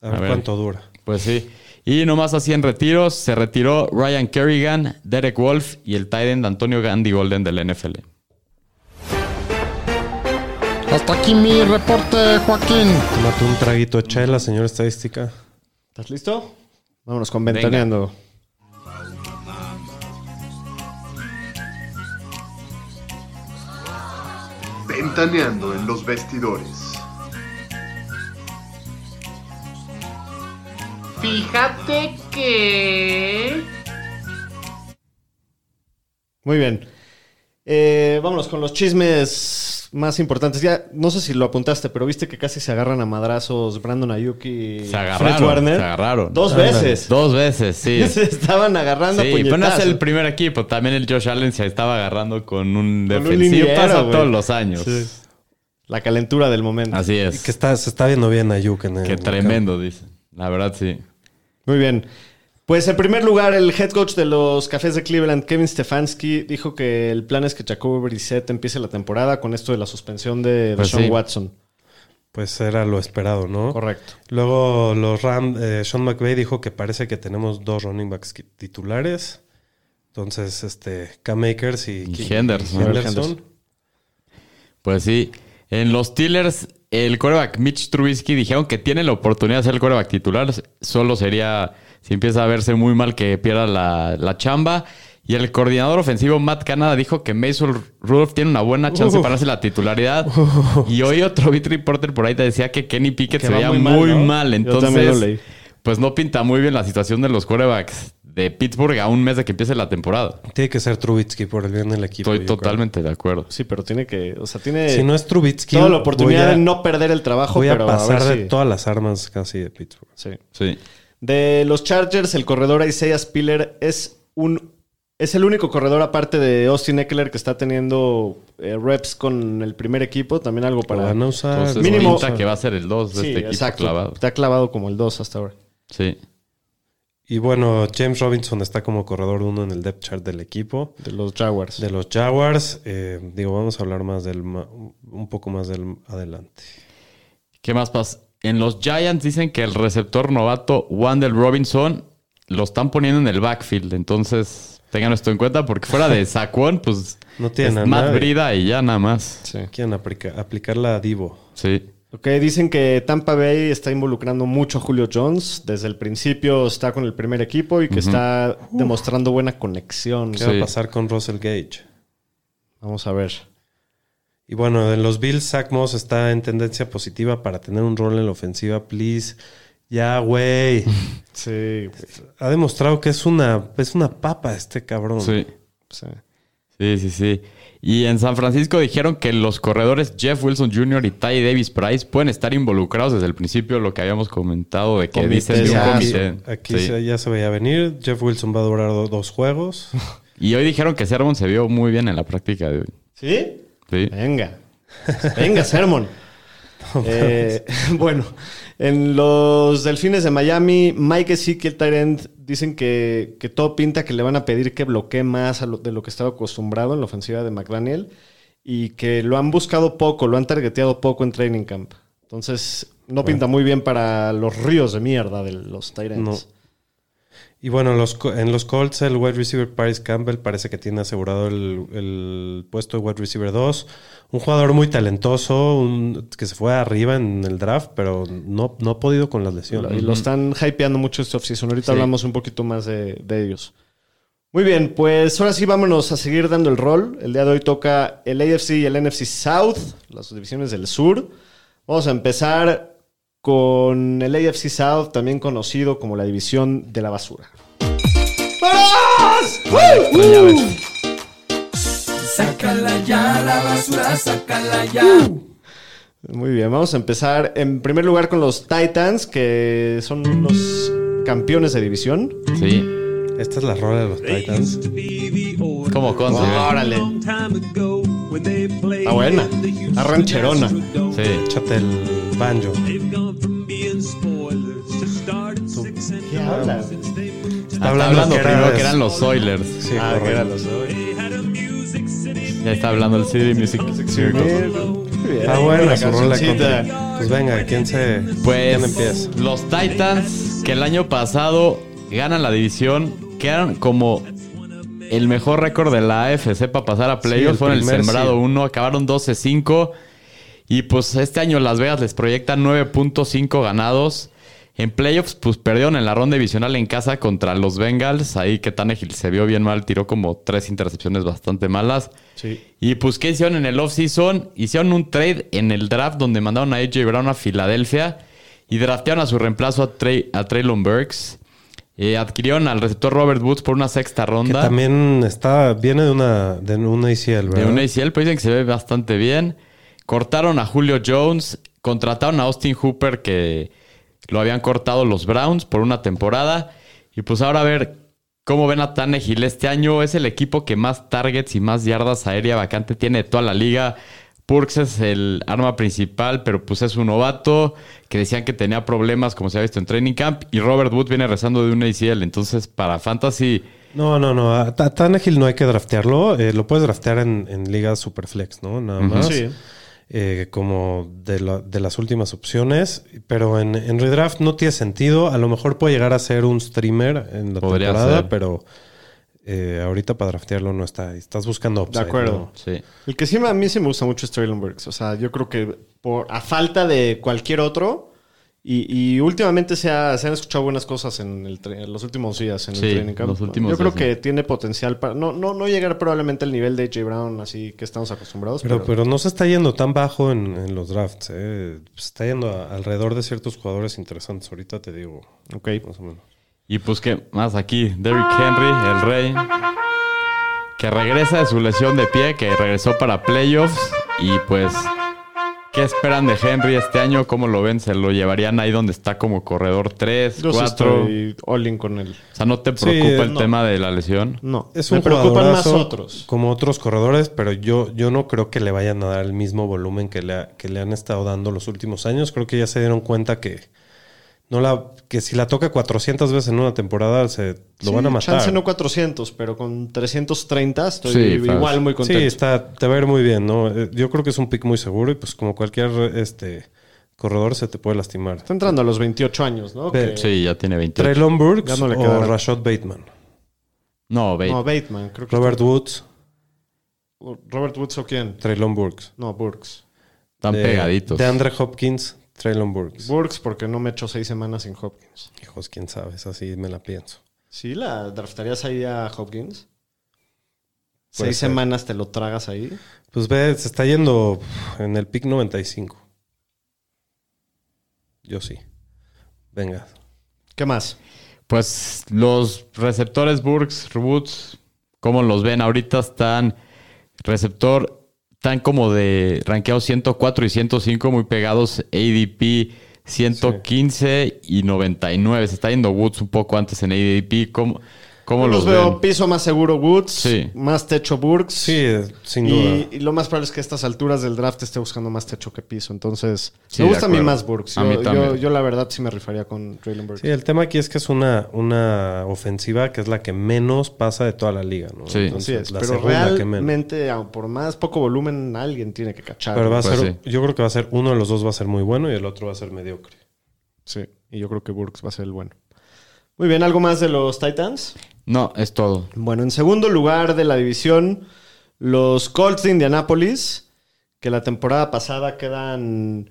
Speaker 4: A ver,
Speaker 3: ver.
Speaker 4: cuánto dura.
Speaker 3: Pues sí. Y nomás así en retiros, se retiró Ryan Kerrigan, Derek Wolf y el tight end Antonio Gandhi Golden del NFL.
Speaker 1: Hasta aquí mi reporte, Joaquín.
Speaker 4: Tómate un traguito de chela, señor estadística.
Speaker 2: ¿Estás listo? Vámonos con Ventaneando.
Speaker 1: Ventaneando en los vestidores.
Speaker 5: Fíjate que...
Speaker 2: Muy bien. Eh, vámonos con los chismes más importantes. Ya, no sé si lo apuntaste, pero viste que casi se agarran a madrazos Brandon Ayuk y
Speaker 3: Se
Speaker 2: Fred
Speaker 3: agarraron,
Speaker 2: Warner.
Speaker 3: se agarraron.
Speaker 2: Dos veces.
Speaker 3: Dos veces, sí. [laughs]
Speaker 2: se estaban agarrando a
Speaker 3: Sí, pero no es el primer equipo. También el Josh Allen se estaba agarrando con un
Speaker 2: Con un
Speaker 3: defensivo.
Speaker 2: liniero,
Speaker 3: Pasa
Speaker 2: güey.
Speaker 3: todos los años.
Speaker 2: Sí. La calentura del momento.
Speaker 3: Así
Speaker 4: Y
Speaker 3: es.
Speaker 4: que está, se está viendo bien a Yuk en el
Speaker 3: Qué tremendo, dice. La verdad, sí.
Speaker 2: Muy bien. Pues en primer lugar, el head coach de los Cafés de Cleveland, Kevin Stefanski, dijo que el plan es que Jacoby Brissett empiece la temporada con esto de la suspensión de
Speaker 3: Pues
Speaker 2: Sean
Speaker 3: sí.
Speaker 2: Watson.
Speaker 4: Pues era lo esperado, ¿no?
Speaker 2: Correcto.
Speaker 4: Luego los Rams, eh, Sean McVay dijo que parece que tenemos dos running backs titulares. Entonces, este, Cam Akers y,
Speaker 3: Y Henderson.
Speaker 4: y Henderson.
Speaker 2: Henderson.
Speaker 3: Pues sí. En los Steelers, el quarterback Mitch Trubisky dijeron que tiene la oportunidad de ser el quarterback titular. Solo sería, si empieza a verse muy mal, que pierda la, la chamba. Y el coordinador ofensivo Matt Canada dijo que Mason Rudolph tiene una buena chance para hacer la titularidad. Y hoy otro beat reporter por ahí te decía que Kenny Pickett
Speaker 2: Que
Speaker 3: se veía
Speaker 2: muy mal,
Speaker 3: mal. Entonces, pues no pinta muy bien la situación de los quarterbacks de Pittsburgh a un mes de que empiece la temporada.
Speaker 4: Tiene que ser Trubitsky por el bien del equipo.
Speaker 3: Estoy
Speaker 4: creo.
Speaker 3: totalmente de acuerdo.
Speaker 2: Sí, pero tiene que, o sea, tiene
Speaker 4: Si no es Trubitsky,
Speaker 2: toda la oportunidad
Speaker 4: a-
Speaker 2: de no perder el trabajo,
Speaker 4: Voy a
Speaker 2: pero
Speaker 4: pasar
Speaker 2: a ver
Speaker 4: de
Speaker 2: si-
Speaker 4: todas las armas casi de Pittsburgh.
Speaker 2: sí.
Speaker 3: Sí.
Speaker 2: De los Chargers, el corredor Isaiah Spiller es un es el único corredor aparte de Austin Eckler que está teniendo eh, reps con el primer equipo, también algo para
Speaker 4: van a usar.
Speaker 3: Entonces
Speaker 2: Mínimo-
Speaker 3: pinta que va a ser el 2 de
Speaker 2: Sí,
Speaker 3: este equipo
Speaker 2: exacto.
Speaker 3: clavado.
Speaker 2: Está clavado como el 2 hasta ahora.
Speaker 3: Sí.
Speaker 4: Y bueno, James Robinson está como corredor uno en el depth chart del equipo.
Speaker 2: De los Jaguars.
Speaker 4: De los Jaguars, eh, digo, vamos a hablar más del un poco más del adelante.
Speaker 3: ¿Qué más pasa? En los Giants dicen que el receptor novato Wandel Robinson lo están poniendo en el backfield. Entonces, tengan esto en cuenta porque fuera de [laughs] Saquon, pues
Speaker 4: No tienen
Speaker 3: es Matt. Brida y ya nada más.
Speaker 2: Sí.
Speaker 4: Quieren aplica- aplicarla a Divo.
Speaker 3: Sí.
Speaker 2: Ok, dicen que Tampa Bay está involucrando mucho a Julio Jones. Desde el principio está con el primer equipo y que está demostrando buena conexión.
Speaker 4: ¿Qué
Speaker 3: Sí.
Speaker 4: va a pasar con Russell Gage?
Speaker 2: Vamos a ver.
Speaker 4: Y bueno, en los Bills, Zach Moss está en tendencia positiva para tener un rol en la ofensiva. Please. Ya, güey. [laughs]
Speaker 2: Sí,
Speaker 4: ha demostrado que es una, es una papa este cabrón.
Speaker 3: Sí.
Speaker 2: Sí.
Speaker 3: Sí, sí, sí. Y en San Francisco dijeron que los corredores Jeff Wilson Jr. y Ty Davis Price pueden estar involucrados desde el principio, lo que habíamos comentado de que un
Speaker 2: ya,
Speaker 3: comité.
Speaker 4: Aquí
Speaker 3: Sí.
Speaker 4: se- ya se veía venir. Jeff Wilson va a durar do- dos juegos. [laughs]
Speaker 3: Y hoy dijeron que Sermon se vio muy bien en la práctica de hoy.
Speaker 2: ¿Sí?
Speaker 3: Sí.
Speaker 2: Venga. Venga, Sermon. [laughs] Eh, [laughs] bueno, en los Delfines de Miami, Mike Ezekiel Tyrant dicen que, que todo pinta que le van a pedir que bloquee más a lo- de lo que estaba acostumbrado en la ofensiva de McDaniel y que lo han buscado poco, lo han targeteado poco en training camp. Entonces, no pinta muy bien para los ríos de mierda de los Tyrants.
Speaker 4: No. Y bueno, los, en los Colts, el wide receiver Paris Campbell parece que tiene asegurado el, el puesto de wide receiver 2. Un jugador muy talentoso, un- que se fue arriba en el draft, pero no, no ha podido con las lesiones.
Speaker 2: Y lo están hypeando mucho este offseason. Ahorita
Speaker 3: Sí.
Speaker 2: hablamos un poquito más de, de ellos. Muy bien, pues ahora sí vámonos a seguir dando el rol. El día de hoy toca el AFC y el NFC South, las divisiones del sur. Vamos a empezar con el AFC South, también conocido como la división de la basura. ¡Vamos!
Speaker 3: Ves.
Speaker 5: Sácala ya, la basura, sácala ya.
Speaker 2: Muy bien, vamos a empezar en primer lugar con los Titans, que son los campeones de división.
Speaker 3: Sí.
Speaker 4: Esta es la rola de los Titans.
Speaker 3: Como. ¿eh?
Speaker 2: Órale. Está buena. Está rancherona.
Speaker 3: Sí.
Speaker 4: Échate el banjo.
Speaker 2: ¿Qué habla?
Speaker 3: Está
Speaker 4: hablando
Speaker 3: hablando,
Speaker 4: que
Speaker 3: primero que eran los Oilers.
Speaker 4: Sí,
Speaker 2: Ah, que era los
Speaker 3: Ya está hablando el City Music Circle.
Speaker 4: Está buena su rola contra. Pues venga, ¿quién se.
Speaker 3: Pues
Speaker 4: ¿Quién empieza?
Speaker 3: los Titans que el año pasado ganan la división, quedan como el mejor récord de la AFC para pasar a
Speaker 4: el
Speaker 3: playoffs. Fueron el
Speaker 4: primer
Speaker 3: sembrado
Speaker 4: seed.
Speaker 3: 1, acabaron 12-5. Y pues este año Las Vegas les proyectan 9.5 ganados. En playoffs, pues perdieron en la ronda divisional en casa contra los Bengals. Ahí que Tannehill se vio bien mal, tiró como tres intercepciones bastante malas.
Speaker 2: Sí.
Speaker 3: Y pues, ¿qué hicieron en el offseason? Hicieron un trade en el draft donde mandaron a AJ Brown a Filadelfia y draftearon a su reemplazo a, Trey, a Traylon Burks. Eh, adquirieron al receptor Robert Woods por una sexta
Speaker 4: Que
Speaker 3: ronda.
Speaker 4: también está, viene de una, de una ACL,
Speaker 3: De
Speaker 4: ¿verdad?
Speaker 3: un ACL, pero dicen que se ve bastante bien. Cortaron a Julio Jones, contrataron a Austin Hooper, que lo habían cortado los Browns por una temporada. Y pues ahora a ver cómo ven a Tannehill este año. Es el equipo que más targets y más yardas aérea vacante tiene de toda la liga. Purks es el arma principal, pero pues es un novato que decían que tenía problemas, como se ha visto en Training Camp. Y Robert Wood viene rezando de un ACL. Entonces, para Fantasy,
Speaker 4: No, no, no. A Tannehill no hay que draftearlo. Eh, lo puedes draftear en, en ligas Superflex, ¿no? Nada más.
Speaker 2: Sí.
Speaker 4: Eh, como de, la- de las últimas opciones. Pero en, en redraft no tiene sentido. A lo mejor puede llegar a ser un streamer en la
Speaker 3: Podría
Speaker 4: temporada,
Speaker 3: ser.
Speaker 4: pero eh, ahorita para draftearlo no está. Estás buscando upside,
Speaker 2: De acuerdo.
Speaker 4: ¿no?
Speaker 3: sí.
Speaker 2: El que sí me- a mí sí me gusta mucho es Traylon Burks. O sea, yo creo que por, a falta de cualquier otro, y, y últimamente se, ha- se han escuchado buenas cosas en, el en los últimos días en
Speaker 3: Sí,
Speaker 2: el training camp.
Speaker 3: los últimos
Speaker 2: yo creo
Speaker 3: días,
Speaker 2: que
Speaker 3: sí.
Speaker 2: tiene potencial para no, no, no llegar probablemente al nivel de AJ Brown, así que estamos acostumbrados.
Speaker 4: Pero,
Speaker 2: Pero,
Speaker 4: pero no se está yendo tan bajo en, en los drafts. ¿eh? Se está yendo a- alrededor de ciertos jugadores interesantes. Ahorita te digo,
Speaker 2: ok.
Speaker 4: más o menos.
Speaker 3: Y pues que más aquí, Derrick Henry, el rey, que regresa de su lesión de pie, que regresó para playoffs. Y pues, ¿qué esperan de Henry este año? ¿Cómo lo ven? ¿Se lo llevarían ahí donde está como corredor 3,
Speaker 2: Yo sí
Speaker 3: 4?
Speaker 2: estoy all in con él.
Speaker 3: O sea, ¿no te
Speaker 4: Sí,
Speaker 3: preocupa el
Speaker 2: no.
Speaker 3: tema de la lesión?
Speaker 2: No,
Speaker 4: Es
Speaker 2: me
Speaker 4: un
Speaker 2: preocupan más otros.
Speaker 4: Como otros corredores, pero yo, yo no creo que le vayan a dar el mismo volumen que le, ha- que le han estado dando los últimos años. Creo que ya se dieron cuenta que no la que si la toca 400 veces en una temporada se lo
Speaker 2: Sí,
Speaker 4: van a matar.
Speaker 2: Chance no 400, pero con 330 estoy
Speaker 3: Sí,
Speaker 2: igual muy
Speaker 4: sí,
Speaker 2: contento.
Speaker 4: está, te va a ir muy bien, ¿no? Eh, Yo creo que es un pick muy seguro y pues como cualquier este corredor se te puede lastimar.
Speaker 2: Está entrando a los 28 años, ¿no?
Speaker 3: Sí, ya tiene 28.
Speaker 4: Traylon Burks
Speaker 2: no
Speaker 4: o. Rashad Bateman.
Speaker 3: No, ve.
Speaker 2: No, Bateman, creo que
Speaker 4: Robert Woods,
Speaker 2: Robert Woods o quién?
Speaker 4: Traylon Burks.
Speaker 2: No, Burks.
Speaker 3: están
Speaker 4: De-
Speaker 3: pegaditos.
Speaker 4: De Andre Hopkins, Traylon Burks.
Speaker 2: Burks porque no me echó seis semanas sin Hopkins.
Speaker 4: Hijos, quién sabe, esa sí me la pienso.
Speaker 2: ¿Sí la draftarías ahí a Hopkins?
Speaker 4: Puede
Speaker 2: ¿Seis
Speaker 4: ser.
Speaker 2: semanas te lo tragas ahí?
Speaker 4: Pues ve, se está yendo en el pick 95. Yo sí. Venga.
Speaker 2: ¿Qué más?
Speaker 3: Pues los receptores Burks, Woods, ¿cómo los ven? Ahorita están receptor, están como de rankeados 104 y 105, muy pegados. ADP 115 y 99. Se está yendo Woods un poco antes en ADP. ¿Cómo, cómo los
Speaker 2: los veo
Speaker 3: ven?
Speaker 2: piso más seguro Woods,
Speaker 3: Sí.
Speaker 2: más techo Burks.
Speaker 4: Sí, sin duda.
Speaker 2: Y, y lo más probable es que a estas alturas del draft esté buscando más techo que piso. Entonces,
Speaker 3: Sí,
Speaker 2: me gusta a mí más Burks.
Speaker 3: A
Speaker 2: Yo,
Speaker 3: mí
Speaker 2: yo-
Speaker 3: también.
Speaker 2: yo la verdad sí me rifaría con Traylon Burks.
Speaker 4: Sí, el tema aquí es que es una, una ofensiva que es la que menos pasa de toda la liga, ¿no?
Speaker 3: Sí.
Speaker 2: Así es,
Speaker 4: la
Speaker 2: pero
Speaker 4: segunda que menos.
Speaker 2: realmente, por más poco volumen, alguien tiene que cachar.
Speaker 4: Pero va a
Speaker 3: Pues
Speaker 4: ser, yo creo que va a ser, uno de los dos va a ser muy bueno y el otro va a ser mediocre.
Speaker 2: Sí, y yo creo que Burks va a ser el bueno. Muy bien, ¿algo más de los Titans?
Speaker 3: No, es todo.
Speaker 2: Bueno, en segundo lugar de la división, los Colts de Indianápolis, que la temporada pasada quedan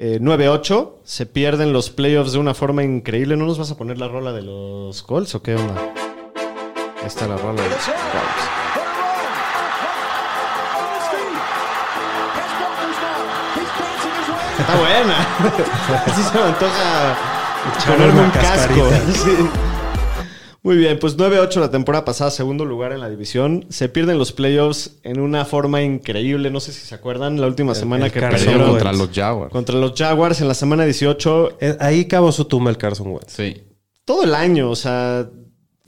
Speaker 2: eh, 9-8, se pierden los playoffs de una forma increíble. ¿No nos vas a poner la rola de los Colts o qué onda? Ahí está la rola de los Colts. Está buena. [laughs] Así se me antoja ponerme un casco. [laughs] Sí. Muy bien, pues 9-8 la temporada pasada, segundo lugar en la división. Se pierden los playoffs en una forma increíble. No sé si se acuerdan, la última semana
Speaker 4: el
Speaker 2: que
Speaker 4: Carson
Speaker 3: Perdieron contra los Jaguars.
Speaker 2: contra los Jaguars en la semana 18.
Speaker 4: Eh, Ahí acabó su tumba el Carson Wentz.
Speaker 3: Sí.
Speaker 2: Todo el año, o sea,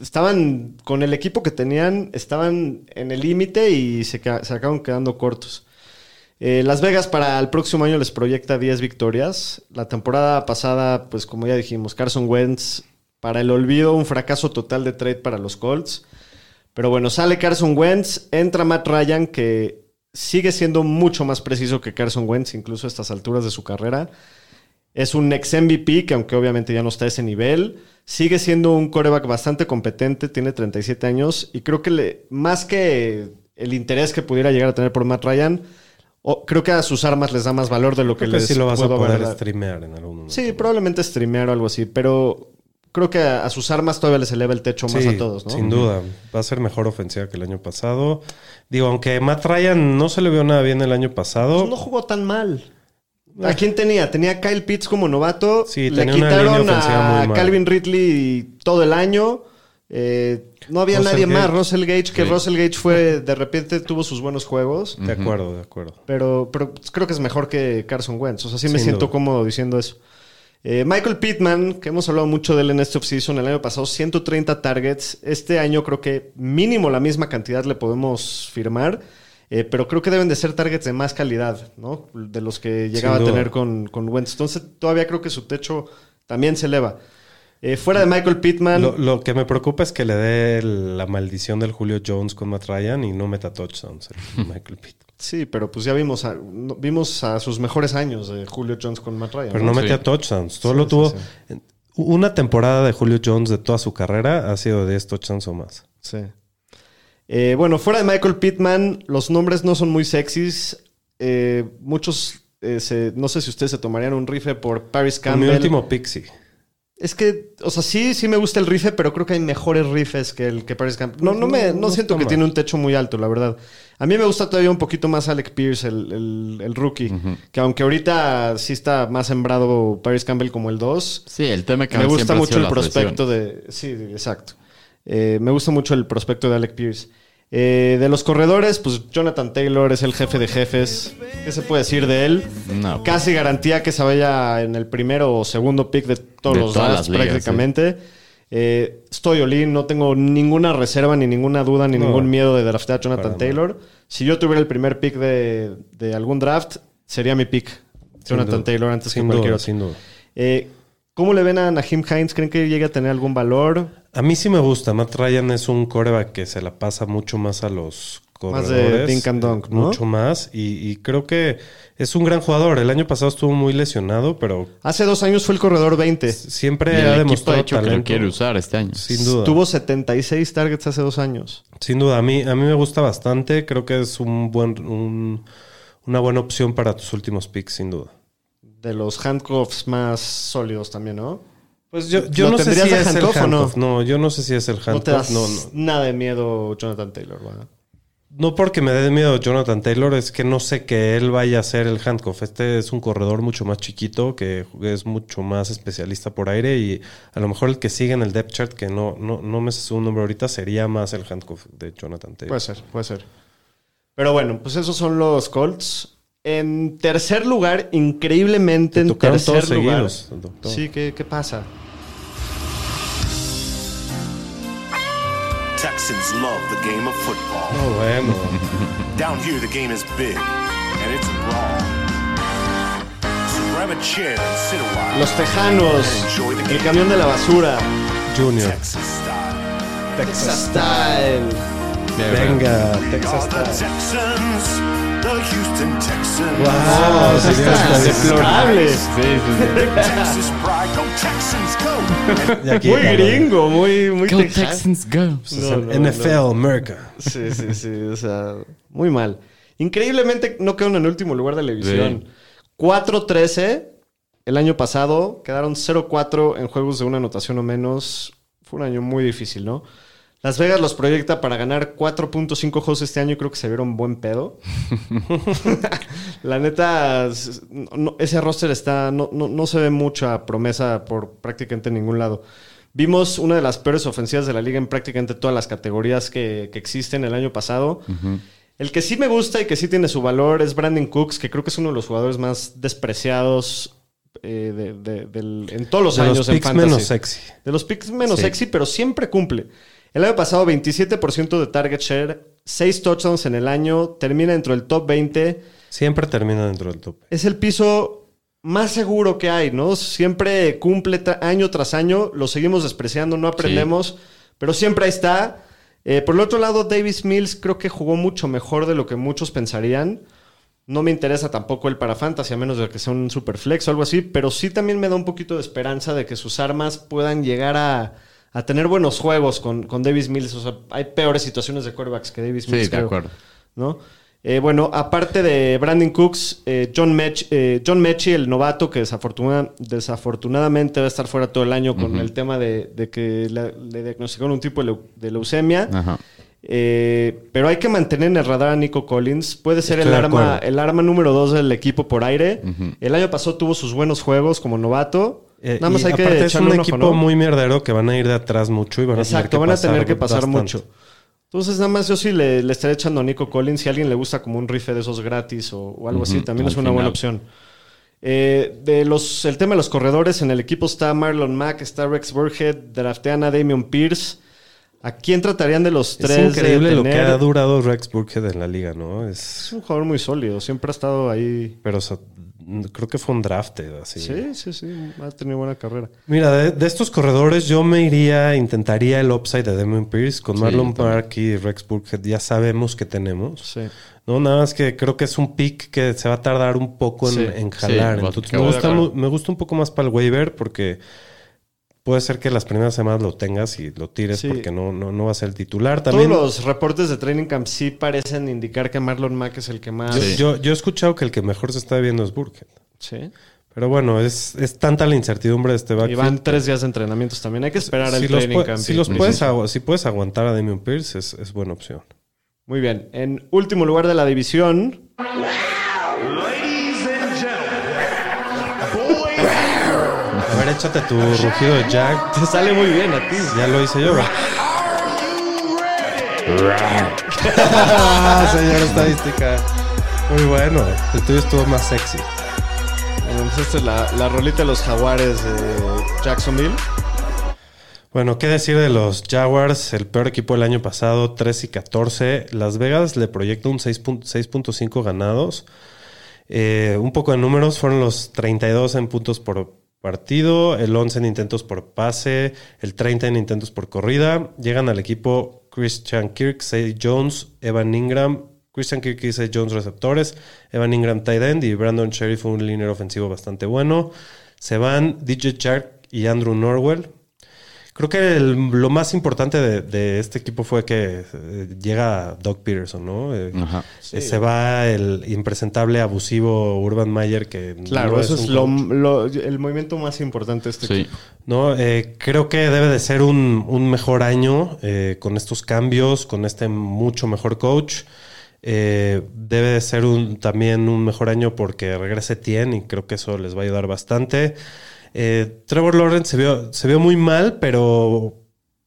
Speaker 2: estaban con el equipo que tenían, estaban en el límite y se, se acaban quedando cortos. Eh, Las Vegas para el próximo año les proyecta 10 victorias. La temporada pasada, pues como ya dijimos, Carson Wentz para el olvido, un fracaso total de trade para los Colts. Pero bueno, sale Carson Wentz, entra Matt Ryan, que sigue siendo mucho más preciso que Carson Wentz, incluso a estas alturas de su carrera. Es un ex MVP que aunque obviamente ya no está a ese nivel, sigue siendo un coreback bastante competente, tiene 37 años y creo que le, más que el interés que pudiera llegar a tener por Matt Ryan, o- creo que a sus armas les da más valor de lo que
Speaker 4: Creo que
Speaker 2: les
Speaker 4: sí lo vas a poder streamear en algún momento.
Speaker 2: Sí, probablemente streamear o algo así, pero creo que a, a sus armas todavía les eleva el techo más
Speaker 4: Sí,
Speaker 2: a todos, ¿no?
Speaker 4: Sin duda. Va a ser mejor ofensiva que el año pasado. Digo, aunque Matt Ryan no se le vio nada bien el año pasado.
Speaker 2: Pues no jugó tan mal. ¿A quién tenía? Tenía a Kyle Pitts como novato.
Speaker 4: Sí,
Speaker 2: Le
Speaker 4: tenía una
Speaker 2: quitaron a. Calvin Ridley todo el año. Eh, no había
Speaker 4: Russell
Speaker 2: nadie más. Russell Gage, que
Speaker 3: Sí.
Speaker 2: Russell Gage fue, de repente tuvo sus buenos juegos.
Speaker 4: De acuerdo, de acuerdo.
Speaker 2: Pero, pero creo que es mejor que Carson Wentz. O sea, sí me
Speaker 4: Sin
Speaker 2: siento
Speaker 4: duda.
Speaker 2: cómodo diciendo eso. Eh, Michael Pittman, que hemos hablado mucho de él en este offseason, el año pasado 130 targets. Este año creo que mínimo la misma cantidad le podemos firmar. eh, pero creo que deben de ser targets de más calidad, ¿no? De los que llegaba a tener con, con Wentz. Entonces todavía creo que su techo también se eleva. Eh, fuera de Michael Pittman,
Speaker 4: Lo, lo que me preocupa es que le dé la maldición del Julio Jones con Matt Ryan y no meta touchdowns el [laughs] Michael Pitt.
Speaker 2: Sí, pero pues ya vimos a, vimos a sus mejores años de Julio Jones con Matt Ryan.
Speaker 4: Pero
Speaker 2: ¿no?
Speaker 4: no
Speaker 3: Sí.
Speaker 4: metía touchdowns. Solo
Speaker 2: Sí,
Speaker 4: tuvo
Speaker 2: sí,
Speaker 4: una temporada de Julio Jones de toda su carrera ha sido de 10 touchdowns o más.
Speaker 2: Sí. Eh, bueno, fuera de Michael Pittman, los nombres no son muy sexys. Eh, muchos, eh, se- no sé si ustedes se tomarían un rife por Paris
Speaker 4: Con mi
Speaker 2: Campbell.
Speaker 4: último pixie.
Speaker 2: Es que, o sea, sí, sí me gusta el rife, pero creo que hay mejores rifes que el que Paris Campbell. No, no, me, no, siento que
Speaker 4: mal.
Speaker 2: tiene un techo muy alto, la verdad. A mí me gusta todavía un poquito más Alec Pierce, el, el- el rookie. Que aunque ahorita sí está más sembrado Paris Campbell como el 2,
Speaker 3: Sí, el tema que
Speaker 2: me gusta mucho
Speaker 3: sido
Speaker 2: el prospecto de. Sí, exacto. Eh, me gusta mucho el prospecto de Alec Pierce. Eh, de los corredores, pues Jonathan Taylor es el jefe de jefes. ¿Qué se puede decir de él?
Speaker 3: No,
Speaker 2: Casi garantía que se vaya en el primero o segundo pick de todos
Speaker 3: De
Speaker 2: los
Speaker 3: todas
Speaker 2: drafts
Speaker 3: las ligas,
Speaker 2: prácticamente. Eh, estoy Olin, no tengo ninguna reserva, ni ninguna duda, ni
Speaker 4: No,
Speaker 2: ningún miedo de draftear a Jonathan Taylor. Si yo tuviera el primer pick de, de algún draft, sería mi pick. Jonathan
Speaker 4: duda.
Speaker 2: Taylor antes
Speaker 4: Sin
Speaker 2: que cualquier
Speaker 4: duda,
Speaker 2: otro.
Speaker 4: sin duda.
Speaker 2: Eh, ¿Cómo le ven a Nahim Hines? ¿Creen que llegue a tener algún valor?
Speaker 4: A mí sí me gusta. Matt Ryan es un coreback que se la pasa mucho más a los
Speaker 2: Más de
Speaker 4: corredores.
Speaker 2: dink and dunk, ¿no?
Speaker 4: Mucho más. Y, y creo que es un gran jugador. El año pasado estuvo muy lesionado, pero
Speaker 2: Hace dos años fue el corredor 20.
Speaker 3: Y
Speaker 4: siempre
Speaker 3: el
Speaker 4: ha
Speaker 3: equipo ha
Speaker 4: demostrado
Speaker 3: dicho que lo
Speaker 4: talento.
Speaker 3: quiere usar este año.
Speaker 4: Sin duda.
Speaker 2: Tuvo 76 targets hace dos años.
Speaker 4: Sin duda. A mí, a mí me gusta bastante. Creo que es un buen, un- una buena opción para tus últimos picks, sin duda.
Speaker 2: De los handcuffs más sólidos también, ¿no?
Speaker 4: Pues yo, yo
Speaker 2: ¿Lo
Speaker 4: no sé si es el
Speaker 2: handcuff o no?
Speaker 4: handcuff. No, yo no sé si es el
Speaker 2: No te
Speaker 4: handcuff.
Speaker 2: das
Speaker 4: No, no.
Speaker 2: nada de miedo Jonathan Taylor, ¿verdad?
Speaker 4: No porque me dé miedo Jonathan Taylor, es que no sé que él vaya a ser el handcuff. Este es un corredor mucho más chiquito, que es mucho más especialista por aire y a lo mejor el que sigue en el depth chart, que no, no, no me sé su nombre ahorita, sería más el handcuff de Jonathan Taylor.
Speaker 2: Puede ser, puede ser. Pero bueno, pues esos son los Colts. En tercer lugar, increíblemente
Speaker 4: Te
Speaker 2: en tercer
Speaker 4: todos
Speaker 2: lugar.
Speaker 4: seguidos.
Speaker 2: Sí, ¿qué, qué pasa?
Speaker 6: Texans love the game of football.
Speaker 4: No, bueno. [laughs]
Speaker 6: Down here, the game is big, and it's raw. So grab a chair and sit a while.
Speaker 2: Los Tejanos, el camión de la basura,
Speaker 4: Junior.
Speaker 6: Texas style.
Speaker 2: Texas Style.
Speaker 4: Venga, Texas
Speaker 6: Are the
Speaker 4: Style.
Speaker 6: Texans, the Houston Texans.
Speaker 4: Wow,
Speaker 2: Texas Style,
Speaker 4: hasta
Speaker 2: deplorable.
Speaker 3: Sí, sí, sí.
Speaker 6: Texas [laughs]
Speaker 4: aquí,
Speaker 2: Muy
Speaker 4: claro,
Speaker 2: gringo, muy, muy
Speaker 3: Go
Speaker 2: texano.
Speaker 3: Texans, go.
Speaker 4: pues es
Speaker 2: No,
Speaker 4: el
Speaker 2: no,
Speaker 4: NFL, America.
Speaker 2: Sí, sí, sí. O sea, muy mal. Increíblemente no quedaron en el último lugar de la división. 4-13 el año pasado. Quedaron 0-4 en juegos de una anotación o menos. Fue un año muy difícil, ¿no? Las Vegas los proyecta para ganar 4.5 juegos este año y creo que se vieron buen pedo. [laughs] la neta, no- ese roster está. No, no- no se ve mucha promesa por prácticamente ningún lado. Vimos una de las peores ofensivas de la liga en prácticamente todas las categorías que, que existen el año pasado. El que sí me gusta y que sí tiene su valor es Brandon Cooks, que creo que es uno de los jugadores más despreciados eh, de- de- del- en todos los
Speaker 4: De
Speaker 2: años
Speaker 4: los
Speaker 2: en
Speaker 4: picks
Speaker 2: fantasy.
Speaker 4: menos sexy.
Speaker 2: De los picks menos
Speaker 3: Sí.
Speaker 2: sexy, pero siempre cumple. El año pasado, 27% de target share, 6 touchdowns en el año, termina dentro del top 20.
Speaker 4: Siempre termina dentro del top.
Speaker 2: Es el piso más seguro que hay, ¿no? Siempre cumple tra- año tras año, lo seguimos despreciando, no aprendemos, pero siempre ahí está. Eh, por el otro lado, Davis Mills creo que jugó mucho mejor de lo que muchos pensarían. No me interesa tampoco el para fantasy, a menos de que sea un super flex o algo así, pero sí también me da un poquito de esperanza de que sus armas puedan llegar a, a tener buenos juegos con, con Davis Mills. O sea, hay peores situaciones de quarterbacks que Davis
Speaker 3: Sí,
Speaker 2: Mills.
Speaker 3: de
Speaker 2: creo,
Speaker 3: acuerdo.
Speaker 2: ¿no? Eh, bueno, aparte de Brandon Cooks, eh, John, Mech, eh, John Mechie, el novato, que desafortuna- desafortunadamente va a estar fuera todo el año con el tema de, de que le, le diagnosticaron un tipo de, leu- de leucemia.
Speaker 3: Ajá.
Speaker 2: Pero hay que mantener en el radar a Nico Collins. Puede ser
Speaker 4: Estoy
Speaker 2: el
Speaker 4: de
Speaker 2: arma, el arma número dos del equipo por aire. El año pasado tuvo sus buenos juegos como novato.
Speaker 4: Eh,
Speaker 2: Nada más hay que
Speaker 4: es un equipo
Speaker 2: ¿no?
Speaker 4: muy mierdero que van a ir de atrás mucho y van a
Speaker 2: Exacto,
Speaker 4: tener que
Speaker 2: van a
Speaker 4: pasar
Speaker 2: tener que pasar
Speaker 4: bastante.
Speaker 2: mucho. Entonces, nada más yo sí le, le estaré echando a Nico Collins. Si a alguien le gusta como un rife de esos gratis o, o algo así, también es una buena opción. Eh, de los, el tema de los corredores, en el equipo está Marlon Mack, está Rex Burhead, draftean a Damian Pierce. ¿A quién tratarían de los tres?
Speaker 4: Es increíble
Speaker 2: de
Speaker 4: lo que ha durado Rex Burkhead en la liga, ¿no? Es,
Speaker 2: Es un jugador muy sólido, siempre ha estado ahí.
Speaker 4: pero creo que fue un drafted así.
Speaker 2: Sí, sí, sí, ha tenido buena carrera.
Speaker 4: Mira, de, de estos corredores yo me iría, intentaría el upside de Damon Pierce con
Speaker 3: Sí,
Speaker 4: Marlon. Park y Rex Burkhead. Ya sabemos que tenemos.
Speaker 2: Sí.
Speaker 4: No, nada más que creo que es un pick que se va a tardar un poco en,
Speaker 2: Sí.
Speaker 4: en jalar. Entonces, me, gusta, me gusta un poco más para el waiver porque puede ser que las primeras semanas lo tengas y lo tires
Speaker 2: Sí.
Speaker 4: porque no, no, no va a ser el titular. También
Speaker 2: Todos los reportes de Training Camp sí parecen indicar que Marlon Mack es el que más.
Speaker 4: yo,
Speaker 3: Sí.
Speaker 4: yo, yo he escuchado que el que mejor se está viendo es Burkhead.
Speaker 2: Sí.
Speaker 4: Pero bueno, es, es tanta la incertidumbre de este
Speaker 2: Y
Speaker 4: backfield.
Speaker 2: van tres días de entrenamientos también. Hay que esperar
Speaker 4: si
Speaker 2: el
Speaker 4: los,
Speaker 2: Training Camp.
Speaker 4: si
Speaker 2: y-
Speaker 4: los
Speaker 2: Sí,
Speaker 4: puedes, si puedes aguantar a Damian Pierce, es, es buena opción.
Speaker 2: Muy bien. En último lugar de la división,
Speaker 4: échate tu rugido de Jack.
Speaker 2: te sale muy bien a ti.
Speaker 4: Ya lo hice yo. Ah, Señor estadística. Muy bueno. El tuyo estuvo más sexy.
Speaker 2: Bueno, pues esta es la, la rolita de los jaguares de Jacksonville.
Speaker 4: Bueno, ¿qué decir de los Jaguars? El peor equipo del año pasado, 3 y 14. Las Vegas le proyecta un 6.- 6.5 ganados. Eh, un poco de números, fueron los 32 en puntos por partido, el 11 en intentos por pase, el 30 en intentos por corrida. Llegan al equipo Christian Kirk, Say Jones, Evan Ingram, Christian Kirk y Say Jones receptores, Evan Ingram tight end y Brandon Sheriff un liniero ofensivo bastante bueno. Se van DJ Shark y Andrew Norwell. Creo que el- lo más importante de, de este equipo fue que eh, llega Doug Peterson, ¿no? Eh,
Speaker 3: Ajá.
Speaker 4: eh, Se va el impresentable, abusivo Urban Mayer, que
Speaker 2: Claro,
Speaker 4: no
Speaker 2: eso es
Speaker 4: un
Speaker 2: lo, lo- el movimiento más importante de este
Speaker 3: Sí.
Speaker 2: equipo.
Speaker 4: ¿no? Eh, creo que debe de ser un, un mejor año eh, con estos cambios, con este mucho mejor coach. Eh, debe de ser un, también un mejor año porque regrese Tien y creo que eso les va a ayudar bastante. Eh, Trevor Lawrence se vio, se vio muy mal, pero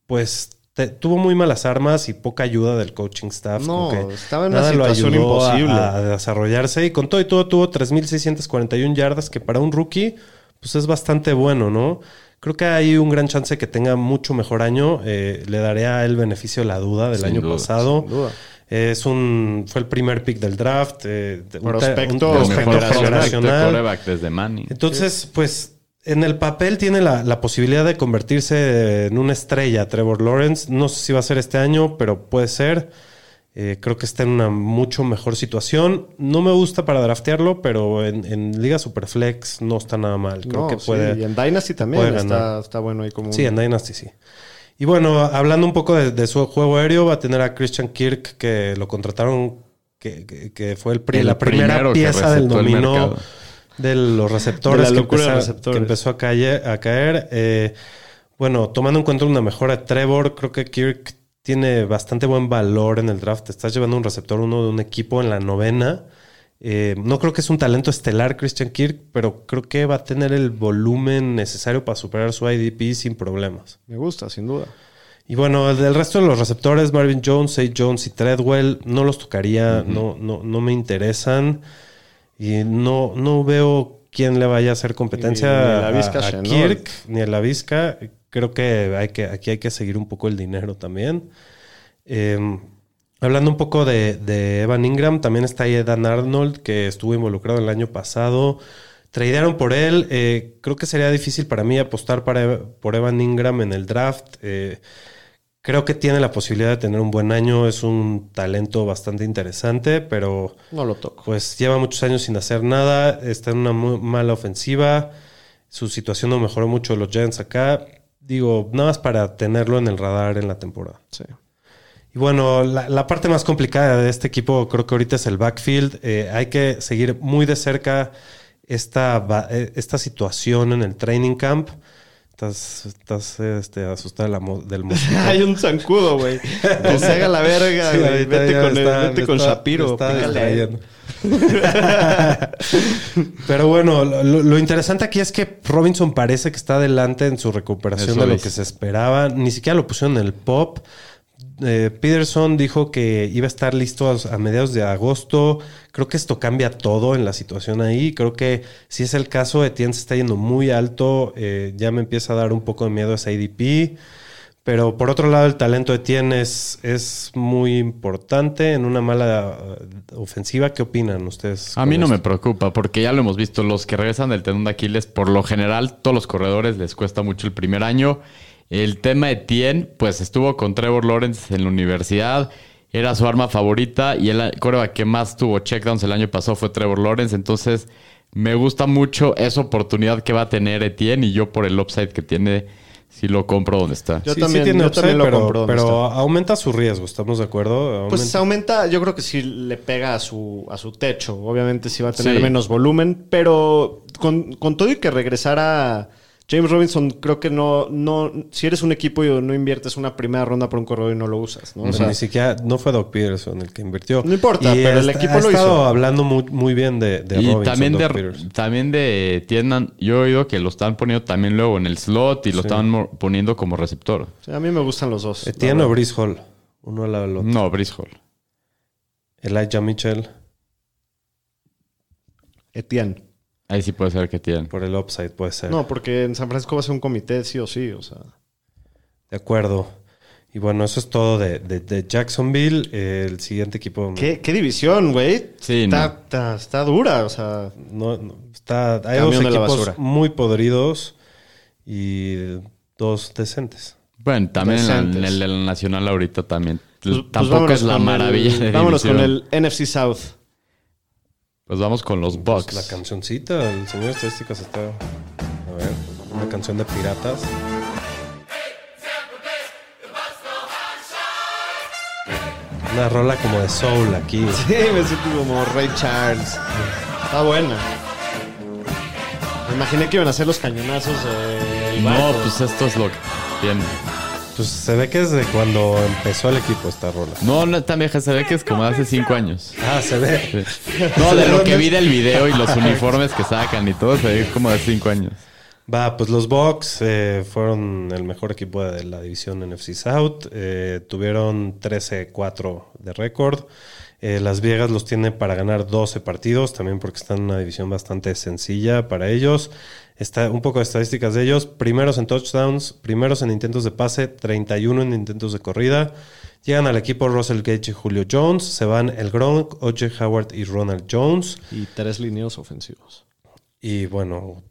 Speaker 4: pues te- tuvo muy malas armas y poca ayuda del coaching staff.
Speaker 2: No,
Speaker 4: como que
Speaker 2: estaba en una
Speaker 4: nada lo
Speaker 2: situación
Speaker 4: ayudó a-
Speaker 2: imposible.
Speaker 4: A, desarrollarse y con todo y todo tuvo 3.641 yardas, que para un rookie pues es bastante bueno, ¿no? Creo que hay un gran chance que tenga mucho mejor año. Eh, le daré a él beneficio de la duda del
Speaker 3: Sin
Speaker 4: año
Speaker 3: duda,
Speaker 4: pasado.
Speaker 2: sin duda.
Speaker 4: Es un, fue el primer pick del draft. eh, un-
Speaker 2: Prospecto
Speaker 4: un
Speaker 2: generacional.
Speaker 3: prospecto de desde Manning.
Speaker 4: Entonces, pues en el papel tiene la, la posibilidad de convertirse en una estrella, Trevor Lawrence. No sé si va a ser este año, pero puede ser. Eh, creo que está en una mucho mejor situación. No me gusta para draftearlo, pero en, en Liga Superflex no está nada mal. Creo
Speaker 2: No,
Speaker 4: que
Speaker 2: sí,
Speaker 4: puede.
Speaker 2: y en Dynasty también
Speaker 4: puede
Speaker 2: está,
Speaker 4: ganar.
Speaker 2: está bueno ahí como.
Speaker 4: Sí,
Speaker 2: un-
Speaker 4: en Dynasty sí. Y bueno, hablando un poco de, de su juego aéreo, va a tener a Christian Kirk, que lo contrataron, que, que- que fue el pri-
Speaker 3: El
Speaker 4: la primera pieza del dominó. De los receptores,
Speaker 2: De la
Speaker 4: que,
Speaker 2: locura de
Speaker 4: empezó-
Speaker 2: receptores.
Speaker 4: que empezó a caer. A caer. Eh, bueno, tomando en cuenta una mejora de Trevor, creo que Kirk tiene bastante buen valor en el draft. Estás llevando un receptor uno de un equipo en la novena. Eh, no creo que es un talento estelar Christian Kirk, pero creo que va a tener el volumen necesario para superar su IDP sin problemas.
Speaker 2: Me gusta, sin duda.
Speaker 4: Y bueno, el del resto de los receptores, Marvin Jones, Say Jones y Treadwell, no los tocaría, no, no, no me interesan. Y no, no veo quién le vaya a hacer competencia
Speaker 2: Ni- ni la
Speaker 4: a. Kirk ni a la Vizca. Creo que, hay que aquí hay que seguir un poco el dinero también. Eh, hablando un poco de, de Evan Ingram, también está ahí Dan Arnold, que estuvo involucrado el año pasado. Tradearon por él. Eh, creo que sería difícil para mí apostar para, por Evan Ingram en el draft. Eh, Creo que tiene la posibilidad de tener un buen año. Es un talento bastante interesante, pero
Speaker 2: No lo toco.
Speaker 4: pues lleva muchos años sin hacer nada. Está en una muy mala ofensiva. Su situación no mejoró mucho los Giants acá. Digo, nada más para tenerlo en el radar en la temporada.
Speaker 2: Sí.
Speaker 4: Y bueno, la, la parte más complicada de este equipo creo que ahorita es el backfield. Eh, hay que seguir muy de cerca esta, eh, esta situación en el training camp. Estás, estás este, asustada del [laughs] mosquito.
Speaker 2: Hay un zancudo, güey. [laughs] Que se haga la verga,
Speaker 4: Sí,
Speaker 2: güey. Vete con, el- vete con
Speaker 4: está-
Speaker 2: Shapiro.
Speaker 4: está. [laughs] Pero bueno, lo, lo interesante aquí es que Robinson parece que está adelante en su recuperación
Speaker 3: Eso
Speaker 4: de lo que se esperaba. Ni siquiera lo pusieron en el pop. Eh, Peterson dijo que iba a estar listo a, a mediados de agosto. Creo que esto cambia todo en la situación ahí. Creo que si es el caso, Etienne se está yendo muy alto. Eh, ya me empieza a dar un poco de miedo ese ADP. Pero por otro lado, el talento de Etienne es, es muy importante en una mala eh, ofensiva. ¿Qué opinan ustedes?
Speaker 3: A mí no me preocupa, porque ya lo hemos visto, los que regresan del tendón de Aquiles, por lo general, todos los corredores les cuesta mucho el primer año. El tema de Tien, pues estuvo con Trevor Lawrence en la universidad, era su arma favorita y el coreback que más tuvo checkdowns el año pasado fue Trevor Lawrence, entonces me gusta mucho esa oportunidad que va a tener Etienne y yo por el upside que tiene, si lo compro donde está.
Speaker 2: Yo
Speaker 4: Sí, sí
Speaker 2: también-
Speaker 4: tiene
Speaker 2: yo
Speaker 4: upside,
Speaker 2: también lo
Speaker 4: pero,
Speaker 2: compro donde
Speaker 4: pero aumenta su riesgo, ¿estamos de acuerdo?
Speaker 2: Pues
Speaker 4: Aumenta-
Speaker 2: aumenta, yo creo que sí le pega a su, a su techo. Obviamente sí va a tener
Speaker 3: Sí.
Speaker 2: menos volumen, pero con, con todo y que regresara James Robinson, creo que no, no, si eres un equipo y no inviertes una primera ronda por un corredor y no lo usas, ¿no? O sea,
Speaker 4: ni siquiera, no fue Doc Peterson el que invirtió.
Speaker 2: No importa, pero el equipo
Speaker 4: ha
Speaker 2: lo
Speaker 4: estado
Speaker 2: hizo.
Speaker 4: hablando muy, muy bien de, de
Speaker 3: y
Speaker 4: Robinson,
Speaker 3: también
Speaker 4: Doc
Speaker 3: de,
Speaker 4: Peterson.
Speaker 3: también de yo he oído que lo están poniendo también luego en el slot y lo
Speaker 4: Sí.
Speaker 3: mo- poniendo como receptor.
Speaker 2: sí, a mí me gustan los dos.
Speaker 4: Etienne
Speaker 2: la
Speaker 4: o. Brice Hall, uno al lado del otro.
Speaker 3: No, Brice Hall.
Speaker 4: Elijah Mitchell
Speaker 2: Etienne.
Speaker 3: Ahí sí puede ser que Tien.
Speaker 4: por el upside puede ser.
Speaker 2: No, porque en San Francisco va a ser un comité sí o sí, o sea.
Speaker 4: De acuerdo. Y bueno, eso es todo de, de- de Jacksonville. Eh, el siguiente equipo
Speaker 2: ¿Qué, qué división, güey?
Speaker 3: Sí,
Speaker 2: está,
Speaker 3: no.
Speaker 2: está, está dura, o sea.
Speaker 4: no, no, está, hay
Speaker 2: Camión
Speaker 4: dos equipos
Speaker 2: basura.
Speaker 4: muy podridos y dos decentes.
Speaker 3: Bueno, también en, la- en
Speaker 2: Decentes.
Speaker 3: el, de la Nacional ahorita también.
Speaker 2: pues- pues
Speaker 3: Tampoco es la maravilla
Speaker 2: el-
Speaker 3: de
Speaker 2: Vámonos con el NFC South.
Speaker 3: Pues vamos con los
Speaker 4: Pues
Speaker 3: Bucks.
Speaker 4: la cancioncita, el señor estadísticas está. A ver, una canción de piratas. Una rola como de soul aquí. [laughs]
Speaker 2: Sí, me siento como Ray Charles. Está buena. Me imaginé que iban a hacer los cañonazos de
Speaker 3: no, pues esto es lo que tiene.
Speaker 4: Pues se ve que es de cuando empezó el equipo esta rola.
Speaker 3: No, no tan vieja, se ve que es como hace cinco años.
Speaker 4: Ah, se ve.
Speaker 3: Sí. No, de lo que vi del video y los [laughs] uniformes que sacan y todo, se ve como de cinco años.
Speaker 4: Va, pues los Bucks eh, fueron el mejor equipo de la división NFC South. Eh, tuvieron 13-4 de récord. Eh, Las Vegas los tiene para ganar 12 partidos, también porque están en una división bastante sencilla para ellos. Está un poco de estadísticas de ellos. Primeros en touchdowns, primeros en intentos de pase, 31 en intentos de corrida. Llegan al equipo Russell Gage y Julio Jones. Se van el Gronk, O.J. Howard y Ronald Jones.
Speaker 2: Y tres líneas ofensivos.
Speaker 4: Y bueno,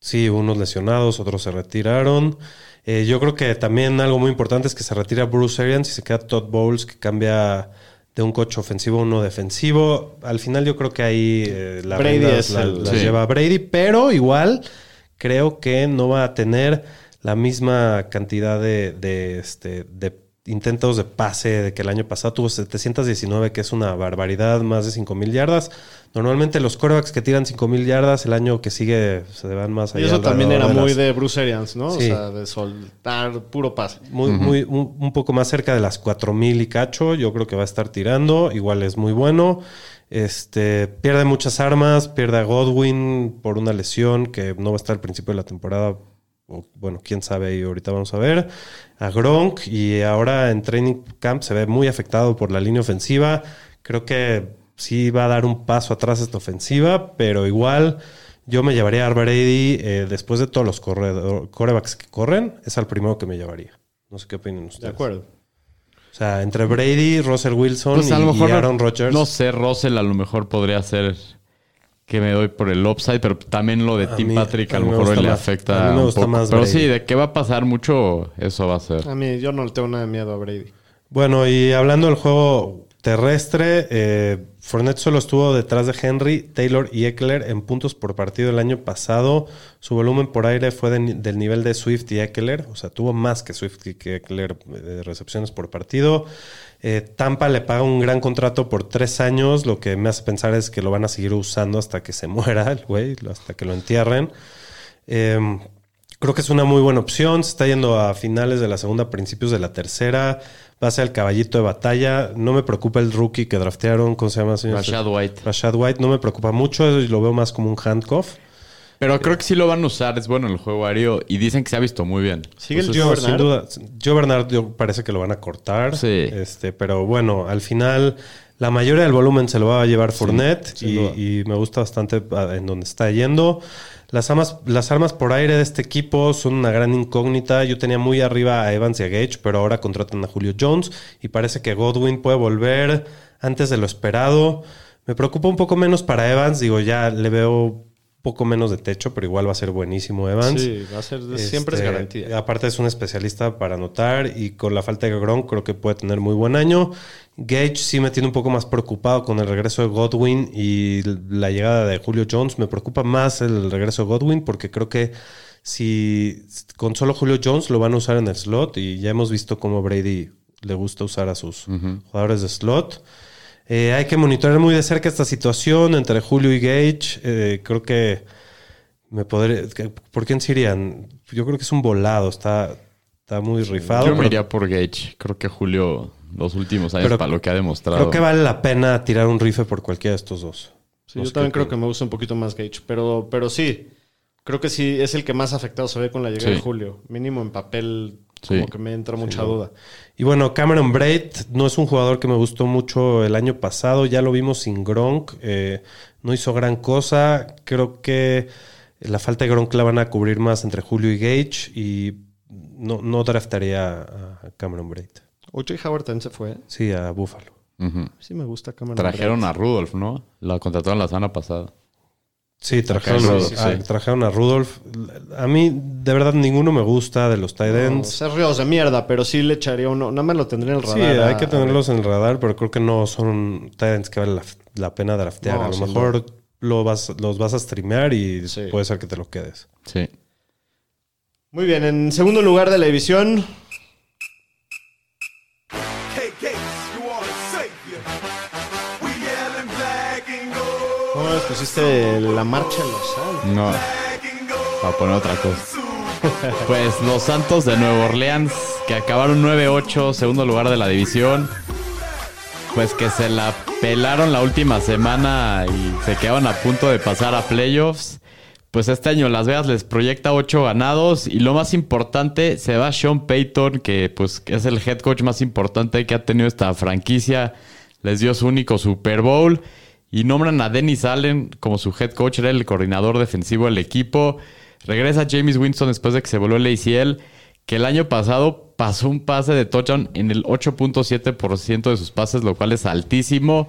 Speaker 4: sí, unos lesionados, otros se retiraron. Eh, yo creo que también algo muy importante es que se retira Bruce Arians y se queda Todd Bowles, que cambia de un coche ofensivo a uno defensivo. Al final yo creo que ahí eh, la
Speaker 2: Brady
Speaker 4: la- las
Speaker 3: Sí.
Speaker 4: lleva Brady, pero igual creo que no va a tener la misma cantidad de, de, este, de intentos de pase de que el año pasado tuvo 719, que es una barbaridad, más de 5.000 yardas. Normalmente los corebacks que tiran 5.000 yardas, el año que sigue se van más
Speaker 2: Y
Speaker 4: allá.
Speaker 2: eso también era muy
Speaker 4: las-
Speaker 2: de Bruce Arians, ¿no?
Speaker 4: Sí.
Speaker 2: O sea, de soltar puro pase.
Speaker 4: muy, muy, un, un poco más cerca de las 4000 y cacho. Yo creo que va a estar tirando. Igual es muy bueno. Este pierde muchas armas, pierde a Godwin por una lesión que no va a estar al principio de la temporada. O, bueno, quién sabe, y ahorita vamos a ver. A Gronk y ahora en training camp se ve muy afectado por la línea ofensiva. Creo que sí va a dar un paso atrás esta ofensiva, pero igual yo me llevaría a Brady eh, después de todos los corredor- corebacks que corren. Es al primero que me llevaría. No sé qué opinan ustedes.
Speaker 2: De acuerdo.
Speaker 4: O sea, entre Brady, Russell Wilson
Speaker 3: Pues a
Speaker 4: y,
Speaker 3: lo mejor
Speaker 4: y Aaron Rodgers.
Speaker 3: No sé, Russell a lo mejor podría ser que me doy por el upside, pero también lo de
Speaker 4: A
Speaker 3: Tim
Speaker 4: mí-
Speaker 3: Patrick a
Speaker 4: a
Speaker 3: lo mejor le
Speaker 4: más-
Speaker 3: afecta
Speaker 4: a mí me
Speaker 3: un poco.
Speaker 4: más
Speaker 3: Pero sí, de que va a pasar mucho, eso va a ser.
Speaker 2: A mí, yo no le tengo nada de miedo a Brady.
Speaker 4: Bueno, y hablando del juego terrestre, eh, Fournette solo estuvo detrás de Henry, Taylor y Eckler en puntos por partido el año pasado. Su volumen por aire fue del nivel de Swift y Eckler, o sea, tuvo más que Swift y que Eckler eh, de recepciones por partido. Eh, Tampa le paga un gran contrato por tres años, lo que me hace pensar es que lo van a seguir usando hasta que se [laughs] muera el güey, hasta que lo entierren. Eh, creo que es una muy buena opción. Se está yendo a finales de la segunda, principios de la tercera. Va a ser el caballito de batalla. No me preocupa el rookie que draftearon. ¿Cómo se llama, señor?
Speaker 3: Rashad White.
Speaker 4: Rashad White. No me preocupa mucho. Lo veo más como un handcuff.
Speaker 3: Pero creo que sí lo van a usar, es bueno el juego aéreo y dicen que se ha visto muy bien.
Speaker 2: Sigue el Joe Bernard.
Speaker 4: Sin duda. Joe Bernard yo- parece que lo van a cortar.
Speaker 3: Sí.
Speaker 4: Este, pero bueno, al final la mayoría del volumen se lo va a llevar Fournette
Speaker 2: sin
Speaker 4: y, y me gusta bastante ah, en donde está yendo. Las armas, las armas por aire de este equipo son una gran incógnita. Yo tenía muy arriba a Evans y a Gage, pero ahora contratan a Julio Jones y parece que Godwin puede volver antes de lo esperado. Me preocupa un poco menos para Evans. Digo, ya le veo poco menos de techo, pero igual va a ser buenísimo Evans.
Speaker 2: Sí, va a ser, siempre es
Speaker 4: Este,
Speaker 2: garantía.
Speaker 4: Aparte es un especialista para anotar y con la falta de Gronk creo que puede tener muy buen año. Gage sí me tiene un poco más preocupado con el regreso de Godwin y la llegada de Julio Jones. Me preocupa más el regreso de Godwin porque creo que si con solo Julio Jones lo van a usar en el slot y ya hemos visto cómo Brady le gusta usar a sus jugadores de slot. Eh, hay que monitorear muy de cerca esta situación entre Julio y Gage. Eh, creo que me podré. ¿Por quién se irían? Yo creo que es un volado. Está, está muy rifado.
Speaker 3: Yo me
Speaker 4: pero
Speaker 3: iría por Gage. Creo que Julio, los últimos años,
Speaker 4: Pero
Speaker 3: para lo que ha demostrado.
Speaker 4: creo que vale la pena tirar un rifle por cualquiera de estos dos.
Speaker 2: Sí,
Speaker 4: no
Speaker 2: yo también creo que me gusta un poquito más Gage. Pero, pero sí, creo que sí es el que más afectado se ve con la llegada
Speaker 3: Sí.
Speaker 2: de Julio. Mínimo en papel,
Speaker 3: Sí.
Speaker 2: como que me entra mucha duda.
Speaker 4: Y bueno, Cameron Braid no es un jugador que me gustó mucho el año pasado. Ya lo vimos sin Gronk. eh, no hizo gran cosa. Creo que la falta de Gronk la van a cubrir más entre Julio y Gage. Y no, no draftaría a Cameron Braid.
Speaker 2: O.J. Howard también se fue. ¿eh?
Speaker 4: Sí, a Buffalo.
Speaker 2: Sí me gusta Cameron
Speaker 3: Trajeron a Rudolph, ¿no? La contrataron la semana pasada.
Speaker 4: Sí, trajeron, a-
Speaker 3: en Rudolph,
Speaker 4: a,
Speaker 3: sí.
Speaker 4: trajeron a Rudolph. A mí, de verdad, ninguno me gusta de los tight
Speaker 2: No,
Speaker 4: ends.
Speaker 2: ser ríos de mierda, pero sí le echaría uno. Nada más lo tendría en el
Speaker 4: Sí,
Speaker 2: radar.
Speaker 4: hay
Speaker 2: a-
Speaker 4: que tenerlos en el radar, pero creo que no son tight ends que vale la, la pena draftear.
Speaker 2: No,
Speaker 4: a lo mejor lo vas, los vas a streamear y
Speaker 2: Sí.
Speaker 4: puede ser que te lo quedes.
Speaker 3: Sí.
Speaker 2: Muy bien, en segundo lugar de la división, pusiste la marcha en los Santos?
Speaker 3: No, para poner otra cosa. Pues los Santos de Nueva Orleans, que acabaron 9-8, segundo lugar de la división. Pues que se la pelaron la última semana y se quedaban a punto de pasar a playoffs. Pues este año Las Vegas les proyecta 8 ganados y lo más importante, se va Sean Payton, que pues es el head coach más importante que ha tenido esta franquicia. Les dio su único Super Bowl y nombran a Dennis Allen como su head coach, era el coordinador defensivo del equipo. Regresa James Winston después de que se voló el ACL, que el año pasado pasó un pase de touchdown en el 8.7% de sus pases, lo cual es altísimo.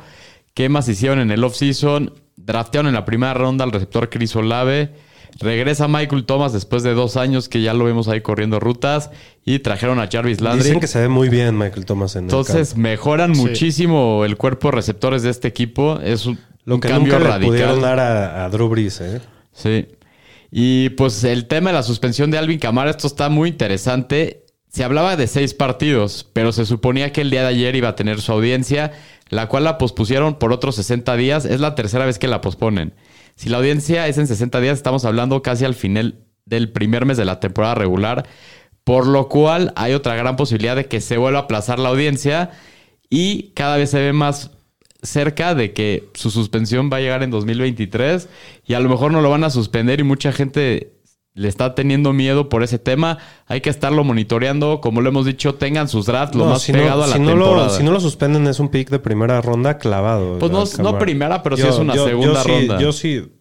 Speaker 3: ¿Qué más hicieron en el offseason? Draftearon en la primera ronda al receptor Chris Olave. Regresa Michael Thomas después de dos años que ya lo vemos ahí corriendo rutas. Y trajeron a Jarvis Landry.
Speaker 4: Dicen que se ve muy bien Michael Thomas en el
Speaker 3: Entonces
Speaker 4: campo.
Speaker 3: mejoran muchísimo el cuerpo de receptores de este equipo. Es un,
Speaker 4: Lo
Speaker 3: un
Speaker 4: que
Speaker 3: cambio
Speaker 4: nunca le
Speaker 3: radical.
Speaker 4: pudieron dar a, a Drew Brees, ¿eh?
Speaker 3: Sí. Y pues el tema de la suspensión de Alvin Kamara, esto está muy interesante. Se hablaba de seis partidos, pero se suponía que el día de ayer iba a tener su audiencia, la cual la pospusieron por otros 60 días. Es la tercera vez que la posponen. Si la audiencia es en 60 días, estamos hablando casi al final del primer mes de la temporada regular, por lo cual hay otra gran posibilidad de que se vuelva a aplazar la audiencia y cada vez se ve más cerca de que su suspensión va a llegar en 2023 y a lo mejor no lo van a suspender y mucha gente le está teniendo miedo por ese tema. Hay que estarlo monitoreando. Como lo hemos dicho, tengan sus drafts lo
Speaker 4: No,
Speaker 3: más
Speaker 4: si
Speaker 3: pegado
Speaker 4: no,
Speaker 3: a la
Speaker 4: si no
Speaker 3: temporada.
Speaker 4: Lo, si no lo suspenden es un pick de primera ronda clavado.
Speaker 3: Pues no- primera, pero sí es una segunda
Speaker 4: sí-
Speaker 3: ronda.
Speaker 4: Yo sí,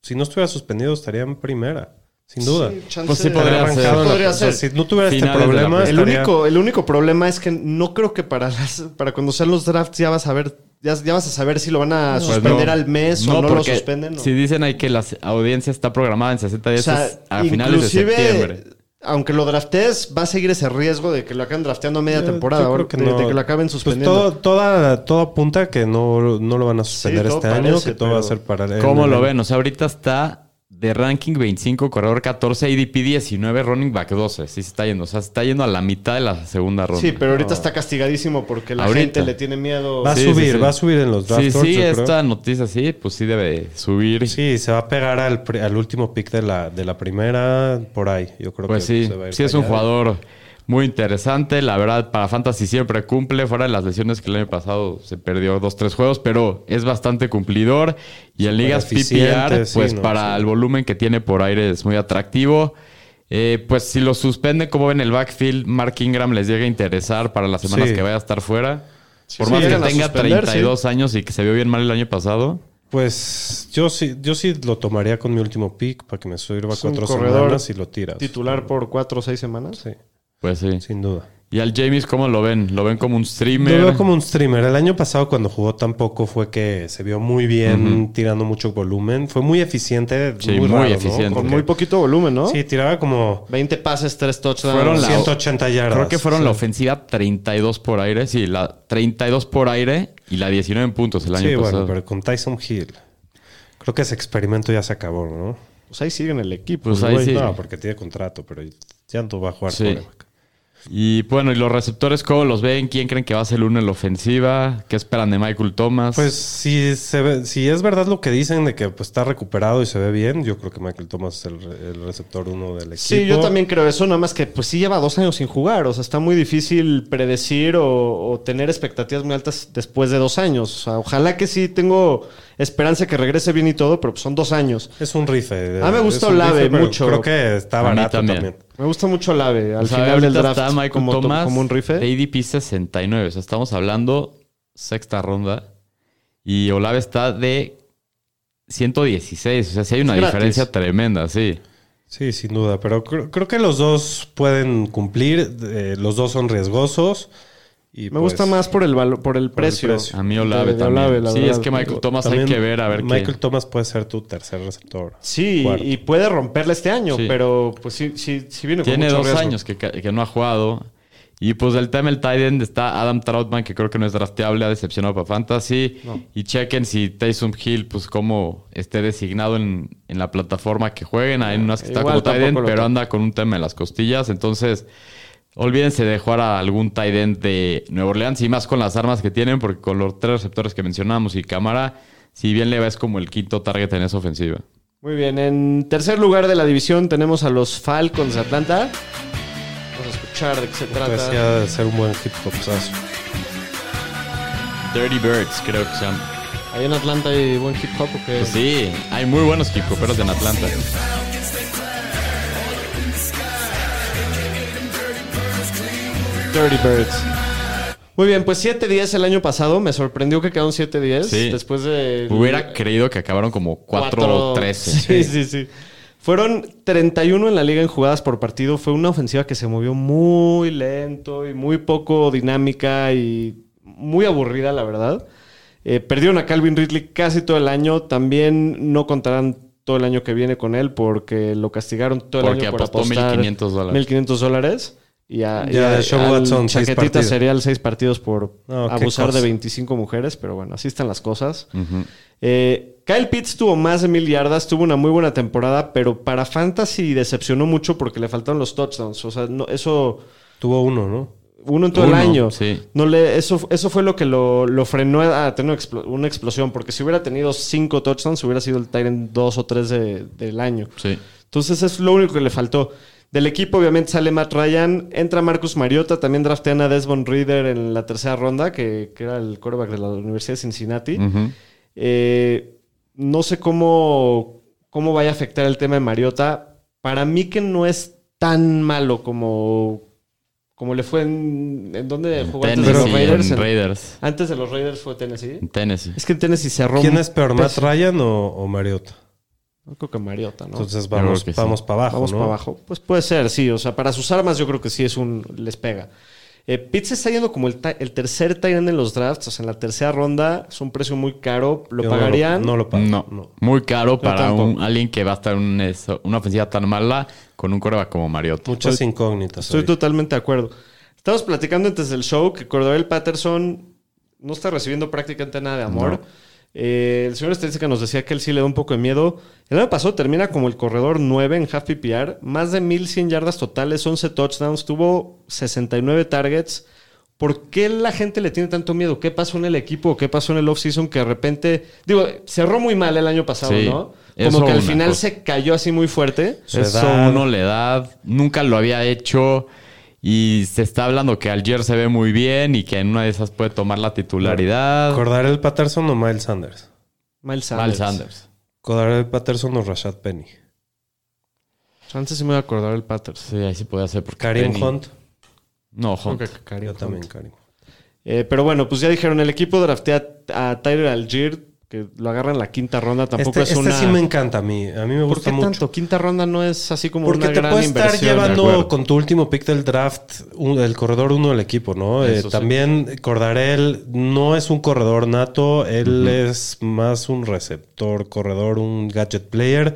Speaker 4: si no estuviera suspendido estaría en primera, sin duda.
Speaker 2: Sí,
Speaker 3: Pues sí podría ser.
Speaker 4: la-
Speaker 2: Podría
Speaker 4: o sea,
Speaker 2: ser.
Speaker 4: si no tuviera este problema,
Speaker 2: El
Speaker 4: estaría-
Speaker 2: único, el único problema es que no creo que para las, para cuando sean los drafts ya vas a ver ya, ya vas a saber si lo van a
Speaker 3: Pues
Speaker 2: suspender
Speaker 3: no.
Speaker 2: al mes o no lo suspenden. ¿no?
Speaker 3: Si dicen ahí que la audiencia está programada en 60
Speaker 2: o
Speaker 3: días
Speaker 2: sea,
Speaker 3: es a finales de septiembre.
Speaker 2: aunque lo draftees, va a seguir ese riesgo de que lo acaben drafteando a media
Speaker 4: Yo-
Speaker 2: temporada,
Speaker 4: yo
Speaker 2: de,
Speaker 4: no.
Speaker 2: de que lo acaben
Speaker 4: Pues
Speaker 2: suspendiendo.
Speaker 4: todo, toda, todo apunta a que no, no lo van a suspender
Speaker 2: Sí,
Speaker 4: este año,
Speaker 2: parece,
Speaker 4: que todo va a ser para el-
Speaker 3: ¿Cómo lo ven? O sea, ahorita está de ranking 25, corredor 14, ADP 19, running back 12. Sí se está yendo. O sea, se está yendo a la mitad de la segunda ronda.
Speaker 2: Sí, pero ahorita está castigadísimo porque la
Speaker 3: Ahorita.
Speaker 2: gente le tiene miedo.
Speaker 4: Va a
Speaker 3: Sí,
Speaker 4: subir,
Speaker 3: sí.
Speaker 4: va a subir en los draft
Speaker 3: Sí, sí,
Speaker 4: yo creo.
Speaker 3: esta noticia sí, pues sí debe subir.
Speaker 4: Sí, se va a pegar al, al último pick de la, de la primera, por ahí. Yo creo
Speaker 3: Pues
Speaker 4: que
Speaker 3: sí,
Speaker 4: se va a ir
Speaker 3: sí es un
Speaker 4: allá.
Speaker 3: jugador muy interesante. La verdad, para Fantasy siempre cumple. Fuera de las lesiones que el año pasado se perdió dos, tres juegos, pero es bastante cumplidor. Y en ligas PPR,
Speaker 4: sí,
Speaker 3: pues
Speaker 4: no,
Speaker 3: para
Speaker 4: sí.
Speaker 3: el volumen que tiene por aire es muy atractivo. Eh, pues si lo suspenden, como ven el backfield, Mark Ingram les llega a interesar para las semanas
Speaker 4: Sí.
Speaker 3: que vaya a estar fuera. por
Speaker 2: sí,
Speaker 3: más que tenga
Speaker 2: suspender,
Speaker 3: 32 años y que se vio bien mal el año pasado.
Speaker 4: Pues yo sí, yo sí lo tomaría con mi último pick para que me sirva cuatro
Speaker 2: corredor
Speaker 4: semanas y lo tiras.
Speaker 2: Titular por cuatro o seis semanas.
Speaker 4: Sí,
Speaker 3: Pues sí.
Speaker 4: sin duda.
Speaker 3: Y al James, ¿cómo lo ven? ¿Lo ven como un streamer?
Speaker 4: Lo veo como un streamer. El año pasado cuando jugó tampoco fue que se vio muy bien tirando mucho volumen. Fue muy eficiente.
Speaker 3: Sí,
Speaker 4: muy,
Speaker 3: muy
Speaker 4: raro, ¿no?
Speaker 3: eficiente.
Speaker 2: Con muy poquito volumen, ¿no?
Speaker 4: Sí, tiraba como
Speaker 2: 20 pases, 3 touchdowns.
Speaker 3: Fueron la-
Speaker 4: 180 yardas.
Speaker 3: Creo que fueron
Speaker 4: Sí.
Speaker 3: la ofensiva 32 por aire. Sí, la 32 por aire y la 19 en puntos el año
Speaker 4: Sí,
Speaker 3: pasado.
Speaker 4: bueno, pero con Tyson Hill. Creo que ese experimento ya se acabó, ¿no?
Speaker 2: Pues ahí sigue en el equipo.
Speaker 3: Pues ahí sí.
Speaker 4: No, porque tiene contrato, pero ya no va a jugar
Speaker 3: Sí.
Speaker 4: quarterback.
Speaker 3: Y bueno, ¿y los receptores cómo los ven? ¿Quién creen que va a ser el uno en la ofensiva? ¿Qué esperan de Michael Thomas?
Speaker 4: Pues si, se ve- si es verdad lo que dicen de que pues, está recuperado y se ve bien, yo creo que Michael Thomas es el, re- el receptor uno del equipo.
Speaker 2: Sí, yo también creo eso, nada más que pues sí lleva dos años sin jugar, o sea, está muy difícil predecir o, o tener expectativas muy altas después de dos años. O sea, ojalá que sí tengo esperanza que regrese bien y todo, pero pues son dos años.
Speaker 4: Es un rife.
Speaker 2: Ah, me gusta Olave mucho.
Speaker 4: Creo que está barato
Speaker 3: también.
Speaker 4: también.
Speaker 2: Me gusta mucho Lave al
Speaker 3: O sea,
Speaker 2: final del
Speaker 3: ahorita
Speaker 2: draft
Speaker 3: está Michael
Speaker 2: como,
Speaker 3: Thomas
Speaker 2: como un rife.
Speaker 3: de ADP 69. O sea, estamos hablando sexta ronda. Y Olave está de 116. O sea, sí hay una diferencia tremenda, sí.
Speaker 4: Sí, sin duda. Pero creo, creo que los dos pueden cumplir. eh, los dos son riesgosos. Y
Speaker 2: Me
Speaker 4: pues,
Speaker 2: gusta más por el valo- por el precio.
Speaker 4: precio.
Speaker 3: A mí Olave
Speaker 2: De- de
Speaker 3: también.
Speaker 2: Olave, la
Speaker 3: sí,
Speaker 2: verdad.
Speaker 3: es que Michael Thomas hay que ver a ver
Speaker 4: Michael
Speaker 3: qué...
Speaker 4: Thomas puede ser tu tercer receptor.
Speaker 2: Sí,
Speaker 4: Cuarto.
Speaker 2: y puede romperle este año,
Speaker 3: Sí.
Speaker 2: pero pues sí, sí, sí viene con
Speaker 3: Tiene
Speaker 2: mucho
Speaker 3: dos
Speaker 2: riesgo.
Speaker 3: años que, que no ha jugado. Y pues del tema del tight end está Adam Troutman, que creo que no es drafteable, ha decepcionado para Fantasy. Y chequen si Taysom Hill, pues como esté designado en, en la plataforma que jueguen. Hay unas que está
Speaker 2: Igual
Speaker 3: como tight end, pero anda con un tema en las costillas. Entonces, olvídense de jugar a algún tight end de Nueva Orleans y más con las armas que tienen, porque con los tres receptores que mencionamos y cámara, si bien le va es como el quinto target en esa ofensiva.
Speaker 2: Muy bien, en tercer lugar de la división tenemos a los Falcons de Atlanta. Vamos a escuchar de qué se trata.
Speaker 4: Parecía de ser un buen hip hopazo.
Speaker 3: Dirty Birds, creo que se llama.
Speaker 2: Ahí en Atlanta hay buen hip hop o qué?
Speaker 3: Pues sí, hay muy buenos hip-hoperos en Atlanta.
Speaker 2: Dirty Birds. Muy bien, pues 7-10 el año pasado. Me sorprendió que quedaron 7-10.
Speaker 3: Sí.
Speaker 2: Después de.
Speaker 3: Hubiera creído que acabaron como 4-13.
Speaker 2: Sí, sí, sí. Fueron 31 en la liga en jugadas por partido. Fue una ofensiva que se movió muy lento y muy poco dinámica y muy aburrida, la verdad. Eh, perdieron a Calvin Ridley casi todo el año. También no contarán todo el año que viene con él porque lo castigaron todo el
Speaker 3: Porque
Speaker 2: año por
Speaker 3: apostó
Speaker 2: apostar
Speaker 3: 1.500 dólares.
Speaker 2: 1.500 dólares. Y a,
Speaker 4: Y a Watson, seis
Speaker 2: chaquetita
Speaker 4: partidos.
Speaker 2: serial seis partidos por
Speaker 4: No, qué
Speaker 2: abusar de
Speaker 4: cosa.
Speaker 2: 25 mujeres. Pero bueno, así están las cosas. Eh, Kyle Pitts tuvo más de mil yardas, tuvo una muy buena temporada, pero para Fantasy decepcionó mucho porque le faltaron los touchdowns. O sea, no, eso,
Speaker 4: Tuvo uno, ¿no?
Speaker 2: uno en todo
Speaker 3: Uno,
Speaker 2: el año.
Speaker 3: sí.
Speaker 2: No le, eso, eso fue lo que lo, lo frenó a tener una explo- una explosión, porque si hubiera tenido cinco touchdowns, hubiera sido el Tyrant dos o tres de- del año.
Speaker 3: Sí.
Speaker 2: Entonces es lo único que le faltó. Del equipo, obviamente, sale Matt Ryan. Entra Marcus Mariota. También draftean a Desmond Reader en la tercera ronda, que, que era el quarterback de la Universidad de Cincinnati. Eh, no sé cómo, cómo vaya a afectar el tema de Mariota. Para mí que no es tan malo como, como le fue en... ¿En dónde jugó antes de
Speaker 3: Tennessee,
Speaker 2: los Raiders?
Speaker 3: en
Speaker 2: En-
Speaker 3: Raiders.
Speaker 2: Antes de los Raiders fue Tennessee.
Speaker 3: En Tennessee.
Speaker 2: Es que en Tennessee cerró...
Speaker 4: ¿Quién
Speaker 2: un
Speaker 4: es peor, Matt Ryan o, o Mariota?
Speaker 2: No creo que Mariota, ¿no?
Speaker 4: Entonces vamos,
Speaker 3: sí.
Speaker 4: vamos para abajo,
Speaker 2: Vamos
Speaker 4: ¿no?
Speaker 2: para abajo. Pues puede ser, sí. O sea, para sus armas yo creo que sí es un... les pega. Eh, Pitts está yendo como el, el tercer tight end en los drafts, o sea, en la tercera ronda, es un precio muy caro. ¿Lo
Speaker 4: Yo no
Speaker 2: pagarían?
Speaker 4: No lo, pago.
Speaker 3: No,
Speaker 4: no.
Speaker 3: muy caro para un, alguien que va a estar en un- una ofensiva tan mala con un coreback como Mariota.
Speaker 4: Muchas incógnitas.
Speaker 2: Estoy totalmente de acuerdo. Estamos platicando antes del show que Cordell Patterson no está recibiendo prácticamente nada de amor.
Speaker 3: No.
Speaker 2: Eh, el señor estadística nos decía que él sí le da un poco de miedo. El año pasado termina como el corredor 9 en half PPR, más de 1100 yardas totales, 11 touchdowns, tuvo 69 targets. ¿Por qué la gente le tiene tanto miedo? ¿Qué pasó en el equipo? ¿Qué pasó en el offseason que de repente, digo, cerró muy mal el año pasado,
Speaker 3: Sí,
Speaker 2: ¿no? Como que al final
Speaker 3: cosa.
Speaker 2: se cayó así muy fuerte.
Speaker 4: Su
Speaker 3: Eso
Speaker 4: edad.
Speaker 3: uno le da, nunca lo había hecho y se está hablando que Algier se ve muy bien y que en una de esas puede tomar la titularidad.
Speaker 4: ¿Cordarel Patterson o Miles Sanders?
Speaker 2: Miles Sanders.
Speaker 3: Miles Sanders.
Speaker 4: ¿Cordarel Patterson o Rashad Penny?
Speaker 2: Antes sí me voy a acordar el Patterson.
Speaker 3: Sí, ahí sí podía ser porque
Speaker 4: Karim
Speaker 3: Penny-
Speaker 4: Hunt.
Speaker 3: No, Hunt.
Speaker 2: Karim
Speaker 4: Yo
Speaker 2: Hunt.
Speaker 4: también, Karim.
Speaker 2: Eh, pero bueno, pues ya dijeron, el equipo draftea a Tyler Algier, que lo agarran en la quinta ronda. Tampoco
Speaker 4: Este,
Speaker 2: es
Speaker 4: este
Speaker 2: una...
Speaker 4: sí me encanta a mí. A mí me
Speaker 2: ¿Por
Speaker 4: gusta
Speaker 2: qué
Speaker 4: mucho.
Speaker 2: tanto? Quinta ronda no es así como
Speaker 4: Porque
Speaker 2: una
Speaker 4: te
Speaker 2: gran
Speaker 4: puedes estar
Speaker 2: inversión.
Speaker 3: de
Speaker 4: llevando
Speaker 3: acuerdo.
Speaker 4: con tu último pick del draft un- el corredor uno del equipo, ¿no? Eh,
Speaker 3: sí.
Speaker 4: También Cordarel no es un corredor nato, él es más un receptor, corredor, un gadget player.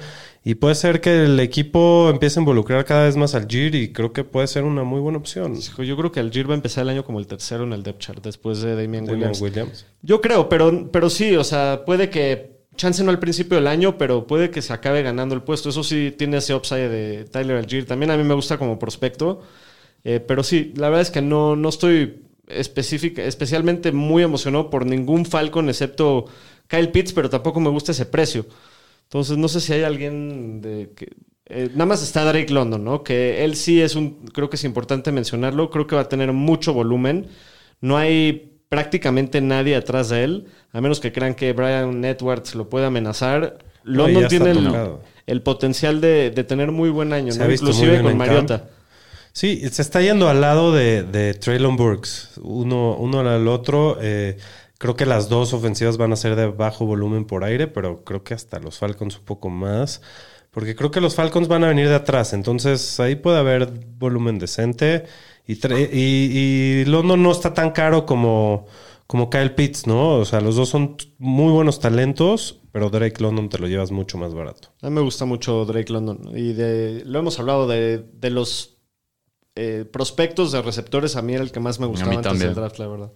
Speaker 4: Y puede ser que el equipo empiece a involucrar cada vez más al Gir y creo que puede ser una muy buena opción.
Speaker 2: Yo creo que Algier va a empezar el año como el tercero en el depth chart después de Damian
Speaker 4: Damian
Speaker 2: Williams.
Speaker 4: Williams.
Speaker 2: Yo creo, pero, pero sí, o sea, puede que chance no al principio del año, pero puede que se acabe ganando el puesto. Eso sí tiene ese upside de Tyler Algier. También a mí me gusta como prospecto. Eh, pero sí, la verdad es que no, no estoy específica, especialmente muy emocionado por ningún Falcon excepto Kyle Pitts, pero tampoco me gusta ese precio. Entonces no sé si hay alguien de que... eh, nada más está Drake London, ¿no? Que él sí es un... Creo que es importante mencionarlo. Creo que va a tener mucho volumen. No hay prácticamente nadie atrás de él, a menos que crean que Brian Edwards lo puede amenazar. London tiene el, el potencial de, de tener muy buen año, ¿no? inclusive con Mariota.
Speaker 4: camp. Sí, se está yendo al lado de, de Traylon Burks, uno, uno al otro. eh, creo que las dos ofensivas van a ser de bajo volumen por aire, pero creo que hasta los Falcons un poco más. Porque creo que los Falcons van a venir de atrás, entonces ahí puede haber volumen decente. Y, y, y London no está tan caro como, como Kyle Pitts, ¿no? O sea, los dos son muy buenos talentos, pero Drake London te lo llevas mucho más barato.
Speaker 2: A mí me gusta mucho Drake London. Y de, lo hemos hablado de, de los eh, prospectos de receptores. A mí era el que más me gustaba
Speaker 3: mí
Speaker 2: antes del draft, la verdad.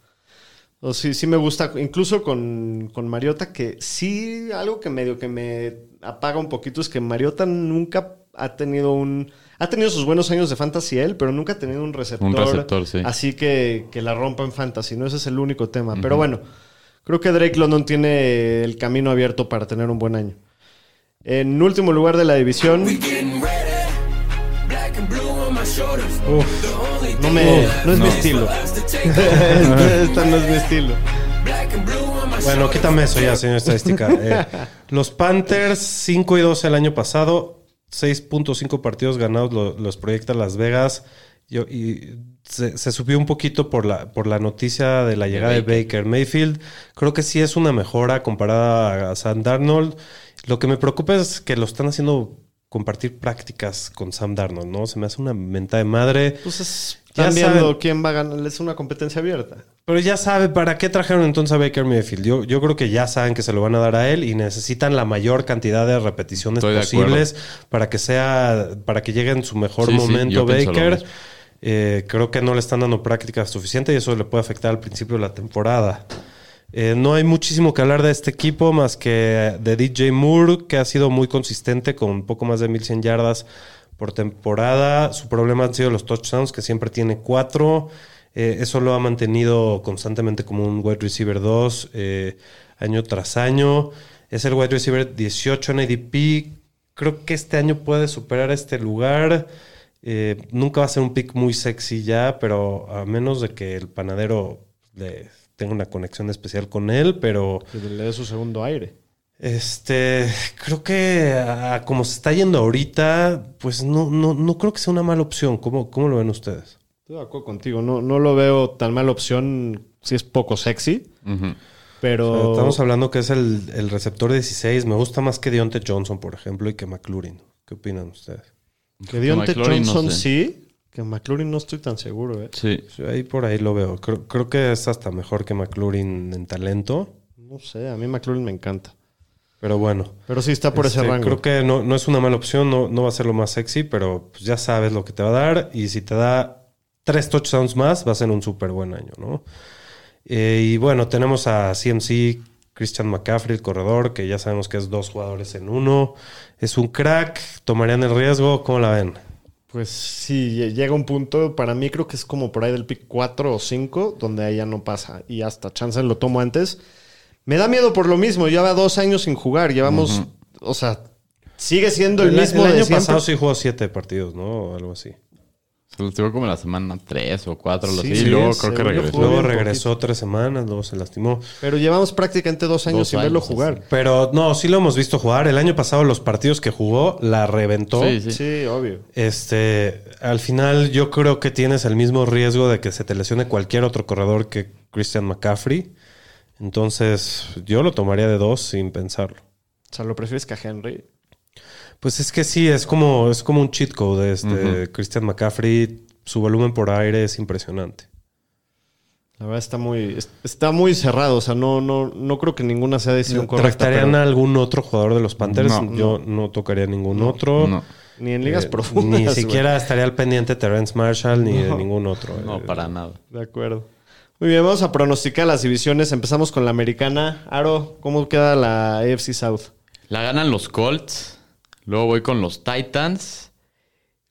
Speaker 2: O sí, sí me gusta. Incluso con, con Mariota, que sí, algo que medio que me apaga un poquito es que Mariota nunca ha tenido un... Ha tenido sus buenos años de fantasy él, pero nunca ha tenido un receptor.
Speaker 3: Un receptor, sí.
Speaker 2: Así que, que la rompa en fantasy, ¿no? Ese es el único tema. Pero bueno, creo que Drake London tiene el camino abierto para tener un buen año. En último lugar de la división,
Speaker 5: Getting
Speaker 2: no, me, no es mi estilo. [laughs] Esta no es mi estilo.
Speaker 4: Bueno, quítame eso ya, señor estadística. [laughs] Eh, los Panthers, 5 y 12 el año pasado, 6.5 partidos ganados lo- los proyecta Las Vegas. Yo- y se, se subió un poquito por la, por la noticia de la llegada de Baker. Mayfield. Creo que sí es una mejora comparada a Sam Darnold. Lo que me preocupa es que lo están haciendo compartir prácticas con Sam Darnold, ¿no? Se me hace una menta de madre.
Speaker 2: Pues es,
Speaker 4: Ya saben.
Speaker 2: quién va a ganar. Es una competencia abierta.
Speaker 4: Pero ya sabe, ¿para qué trajeron entonces a Baker Mayfield? Yo, yo creo que ya saben que se lo van a dar a él y necesitan la mayor cantidad de repeticiones
Speaker 3: Estoy de
Speaker 4: posibles para que sea, para que llegue en su mejor
Speaker 3: Sí,
Speaker 4: momento Baker. Eh, creo que no le están dando práctica suficiente y eso le puede afectar al principio de la temporada. Eh, no hay muchísimo que hablar de este equipo más que de DJ Moore, que ha sido muy consistente con un poco más de 1100 yardas por temporada. Su problema han sido los touchdowns, que siempre tiene cuatro. Eh, eso lo ha mantenido constantemente como un wide receiver 2 eh, año tras año. Es el wide receiver 18 en ADP. Creo que este año puede superar este lugar. Nunca va a ser un pick muy sexy ya, pero a menos de que el panadero le tenga una conexión especial con él, pero
Speaker 2: Que le dé su segundo aire.
Speaker 4: este creo que a como se está yendo ahorita, pues no, no, no creo que sea una mala opción. ¿Cómo, cómo lo ven ustedes?
Speaker 2: Estoy de acuerdo contigo. No, no lo veo tan mala opción si es poco sexy. Pero.
Speaker 4: Estamos hablando que es el, el receptor 16. Me gusta más que Deontay Johnson, por ejemplo, y que McLaurin. ¿Qué opinan ustedes?
Speaker 2: que Deontay
Speaker 3: McLaurin, no
Speaker 2: Johnson
Speaker 3: sé.
Speaker 2: sí. Que McLaurin no estoy tan seguro, ¿eh?
Speaker 3: Sí.
Speaker 4: Sí, Ahí por ahí lo veo. Creo, creo que es hasta mejor que McLaurin en talento.
Speaker 2: No sé, a mí McLaurin me encanta.
Speaker 4: Pero bueno.
Speaker 2: Pero sí está por ese
Speaker 4: Este,
Speaker 2: rango.
Speaker 4: Creo que no, no es una mala opción, no, no va a ser lo más sexy, pero pues ya sabes lo que te va a dar. Y si te da tres touchdowns más, va a ser un súper buen año, ¿no? Eh, y bueno, tenemos a CMC, Christian McCaffrey, el corredor, que ya sabemos que es dos jugadores en uno. Es un crack, tomarían el riesgo, ¿cómo la ven?
Speaker 2: Pues sí, lle- llega un punto, para mí creo que es como por ahí del pick 4 o 5, donde ahí ya no pasa. Y hasta chance lo tomo antes. Me da miedo por lo mismo, lleva dos años sin jugar. Llevamos, o sea, sigue siendo el, mismo
Speaker 4: el
Speaker 2: de
Speaker 4: año
Speaker 2: siempre.
Speaker 4: pasado sí jugó siete partidos, ¿no? O algo así.
Speaker 3: Se lastimó como la semana 3 o 4, lo
Speaker 2: Sí, sí,
Speaker 3: y luego creo que regresó.
Speaker 4: Luego regresó tres semanas, luego se lastimó.
Speaker 2: Pero llevamos prácticamente dos años
Speaker 3: Dos
Speaker 2: sin verlo jugar.
Speaker 4: Pero no, sí lo hemos visto jugar. El año pasado los partidos que jugó la reventó.
Speaker 3: Sí, sí.
Speaker 2: Sí, obvio.
Speaker 4: Este, al final yo creo que tienes el mismo riesgo de que se te lesione cualquier otro corredor que Christian McCaffrey. Entonces, yo lo tomaría de dos sin pensarlo.
Speaker 2: O sea, ¿lo prefieres que a Henry?
Speaker 4: Pues es que sí, es como, es como un cheat code. Este, Christian McCaffrey, su volumen por aire es impresionante.
Speaker 2: La verdad está muy, es- está muy cerrado. O sea, no, no, no creo que ninguna sea decisión correcta.
Speaker 4: ¿Tractarían
Speaker 2: pero
Speaker 4: a algún otro jugador de los Panthers?
Speaker 3: No.
Speaker 4: yo no, tocaría ningún otro.
Speaker 3: No,
Speaker 2: Ni en ligas
Speaker 4: Eh,
Speaker 2: profundas.
Speaker 4: Ni
Speaker 2: güey.
Speaker 4: siquiera estaría al pendiente Terrence Marshall ni de ningún otro.
Speaker 3: no,
Speaker 4: Eh,
Speaker 3: para nada.
Speaker 2: De acuerdo. Muy bien, vamos a pronosticar las divisiones. Empezamos con la americana. Aro, ¿cómo queda la AFC South?
Speaker 3: La ganan los Colts. Luego voy con los Titans.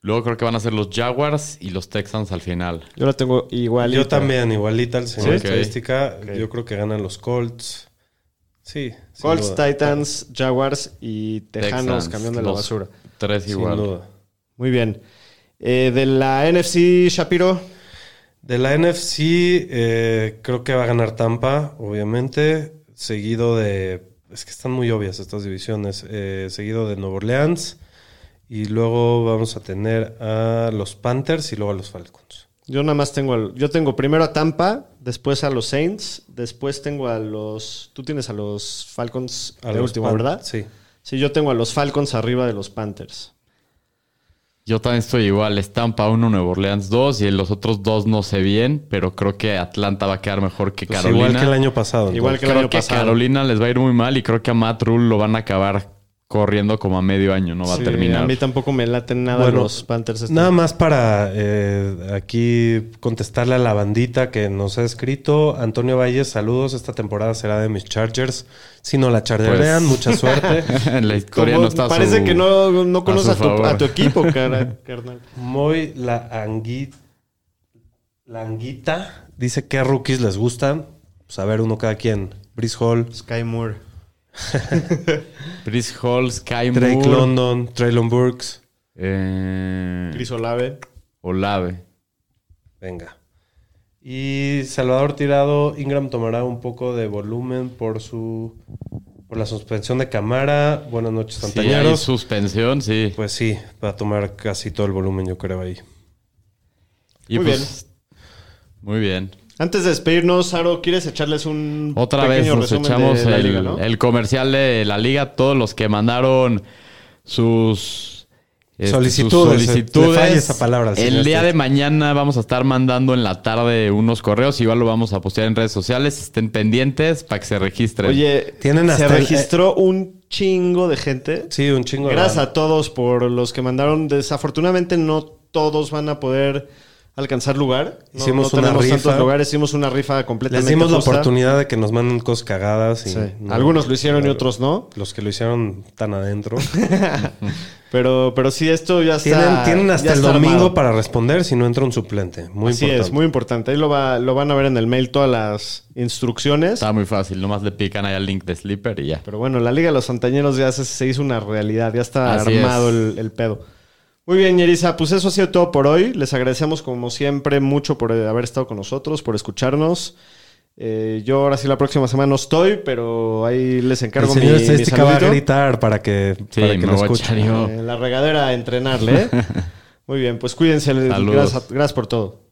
Speaker 3: Luego creo que van a ser los Jaguars y los Texans al final.
Speaker 2: Yo la tengo igual.
Speaker 4: Yo también, igualita al señor
Speaker 3: ¿Sí?
Speaker 4: estadística. Yo creo que ganan los Colts. Sí. sin
Speaker 2: Colts. Titans, Jaguars y Tejanos,
Speaker 3: Texans,
Speaker 2: camión de la basura.
Speaker 3: Tres
Speaker 4: Sin
Speaker 3: igual.
Speaker 4: duda.
Speaker 2: Muy bien. Eh, de la NFC, Shapiro.
Speaker 4: De la NFC, eh, creo que va a ganar Tampa, obviamente. Seguido de. Es que están muy obvias estas divisiones. eh, seguido de Nueva Orleans. Y luego vamos a tener a los Panthers y luego a los Falcons.
Speaker 2: Yo nada más tengo, al- yo tengo primero a Tampa, después a los Saints, después tengo a los, tú tienes a los Falcons
Speaker 4: A
Speaker 2: de
Speaker 4: los
Speaker 2: último,
Speaker 4: Pan-
Speaker 2: ¿verdad?
Speaker 4: Sí.
Speaker 2: Sí, yo tengo a los Falcons arriba de los Panthers.
Speaker 3: Yo también estoy igual. Estampa 1, Nuevo Orleans 2 y los otros dos no sé bien, pero creo que Atlanta va a quedar mejor que
Speaker 4: Pues
Speaker 3: Carolina.
Speaker 4: igual que el año pasado.
Speaker 2: Igual
Speaker 4: entonces.
Speaker 2: que el
Speaker 3: creo
Speaker 2: año
Speaker 3: que
Speaker 2: pasado.
Speaker 3: Carolina les va a ir muy mal y creo que a Matt Rule lo van a acabar corriendo como a medio año, no va
Speaker 2: Sí,
Speaker 3: a terminar.
Speaker 2: A mí tampoco me laten nada
Speaker 4: Bueno,
Speaker 2: los Panthers. este-
Speaker 4: Nada más para eh, aquí contestarle a la bandita que nos ha escrito. Antonio Valles, saludos. Esta temporada será de mis Chargers. Si no la charderean,
Speaker 3: Pues-
Speaker 4: mucha suerte. [laughs]
Speaker 3: en la historia
Speaker 2: Como
Speaker 3: no está
Speaker 2: Parece
Speaker 3: su-
Speaker 2: que no, no conoces a, tu,
Speaker 3: favor.
Speaker 2: a tu equipo, [laughs] cara- carnal.
Speaker 4: Muy la anguita. La anguita dice qué rookies les gustan. Pues a ver, uno cada quien. Brice Hall,
Speaker 2: Sky Moore.
Speaker 3: Brice Hall, Sky
Speaker 4: Drake
Speaker 3: Moore,
Speaker 4: London, Traylon Burks.
Speaker 3: eh,
Speaker 2: Chris Olave.
Speaker 3: Olave.
Speaker 4: Venga. Y Salvador Tirado, Ingram tomará un poco de volumen por su por la suspensión de cámara. Buenas noches, Santañeros.
Speaker 3: suspensión, sí.
Speaker 4: Pues sí, va a tomar casi todo el volumen, yo creo, ahí.
Speaker 3: Y
Speaker 2: Muy
Speaker 3: pues, Muy bien.
Speaker 2: Antes de despedirnos, Aro, ¿quieres echarles un
Speaker 3: Otra vez
Speaker 2: pequeño
Speaker 3: nos
Speaker 2: resumen
Speaker 3: echamos
Speaker 2: de la
Speaker 3: el,
Speaker 2: liga, ¿no?
Speaker 3: el comercial de la liga. Todos los que mandaron sus este,
Speaker 4: Solicitudes,
Speaker 3: sus
Speaker 4: eh, falla esa palabra al
Speaker 3: el día de mañana vamos a estar mandando en la tarde unos correos. Igual lo vamos a postear en redes sociales. Estén pendientes para que se registren.
Speaker 2: Oye,
Speaker 4: Tienen
Speaker 2: se
Speaker 4: el-
Speaker 2: registró un chingo de gente.
Speaker 4: Sí, un chingo de
Speaker 2: Gracias a todos por los que mandaron. Desafortunadamente no todos van a poder alcanzar lugar. No-
Speaker 4: Hicimos
Speaker 2: no
Speaker 4: una
Speaker 2: tenemos
Speaker 4: rifa.
Speaker 2: tantos lugares. Hicimos una rifa
Speaker 4: Les
Speaker 2: completamente
Speaker 4: dimos la oportunidad de que nos manden cosas cagadas. Y
Speaker 2: Sí.
Speaker 4: no-
Speaker 2: Algunos lo hicieron y otros no.
Speaker 4: Los que lo hicieron tan adentro. [laughs]
Speaker 2: Pero, pero sí, esto ya está.
Speaker 4: tienen, tienen hasta el domingo
Speaker 2: armado.
Speaker 4: para responder si no entra un suplente. Muy
Speaker 2: Así
Speaker 4: importante.
Speaker 2: es, muy importante. Ahí lo, va, lo van a ver en el mail todas las instrucciones.
Speaker 3: Está muy fácil. Nomás le pican ahí al link de Sleeper y ya.
Speaker 2: Pero bueno, la Liga de los Santañeros ya se, se hizo una realidad, ya está
Speaker 3: Así
Speaker 2: armado
Speaker 3: es.
Speaker 2: el, el pedo. Muy bien, Yerisa, pues eso ha sido todo por hoy. Les agradecemos como siempre mucho por eh, haber estado con nosotros, por escucharnos. Eh, yo ahora sí la próxima semana no estoy, pero ahí les
Speaker 4: El
Speaker 2: encargo mi,
Speaker 4: señor
Speaker 2: mi
Speaker 4: estadística va a gritar para que,
Speaker 3: Sí,
Speaker 4: para que
Speaker 3: me
Speaker 4: lo escuchen.
Speaker 2: En la regadera a entrenarle. ¿eh? [laughs] Muy bien, pues cuídense.
Speaker 3: Saludos.
Speaker 2: Gracias, gracias por todo.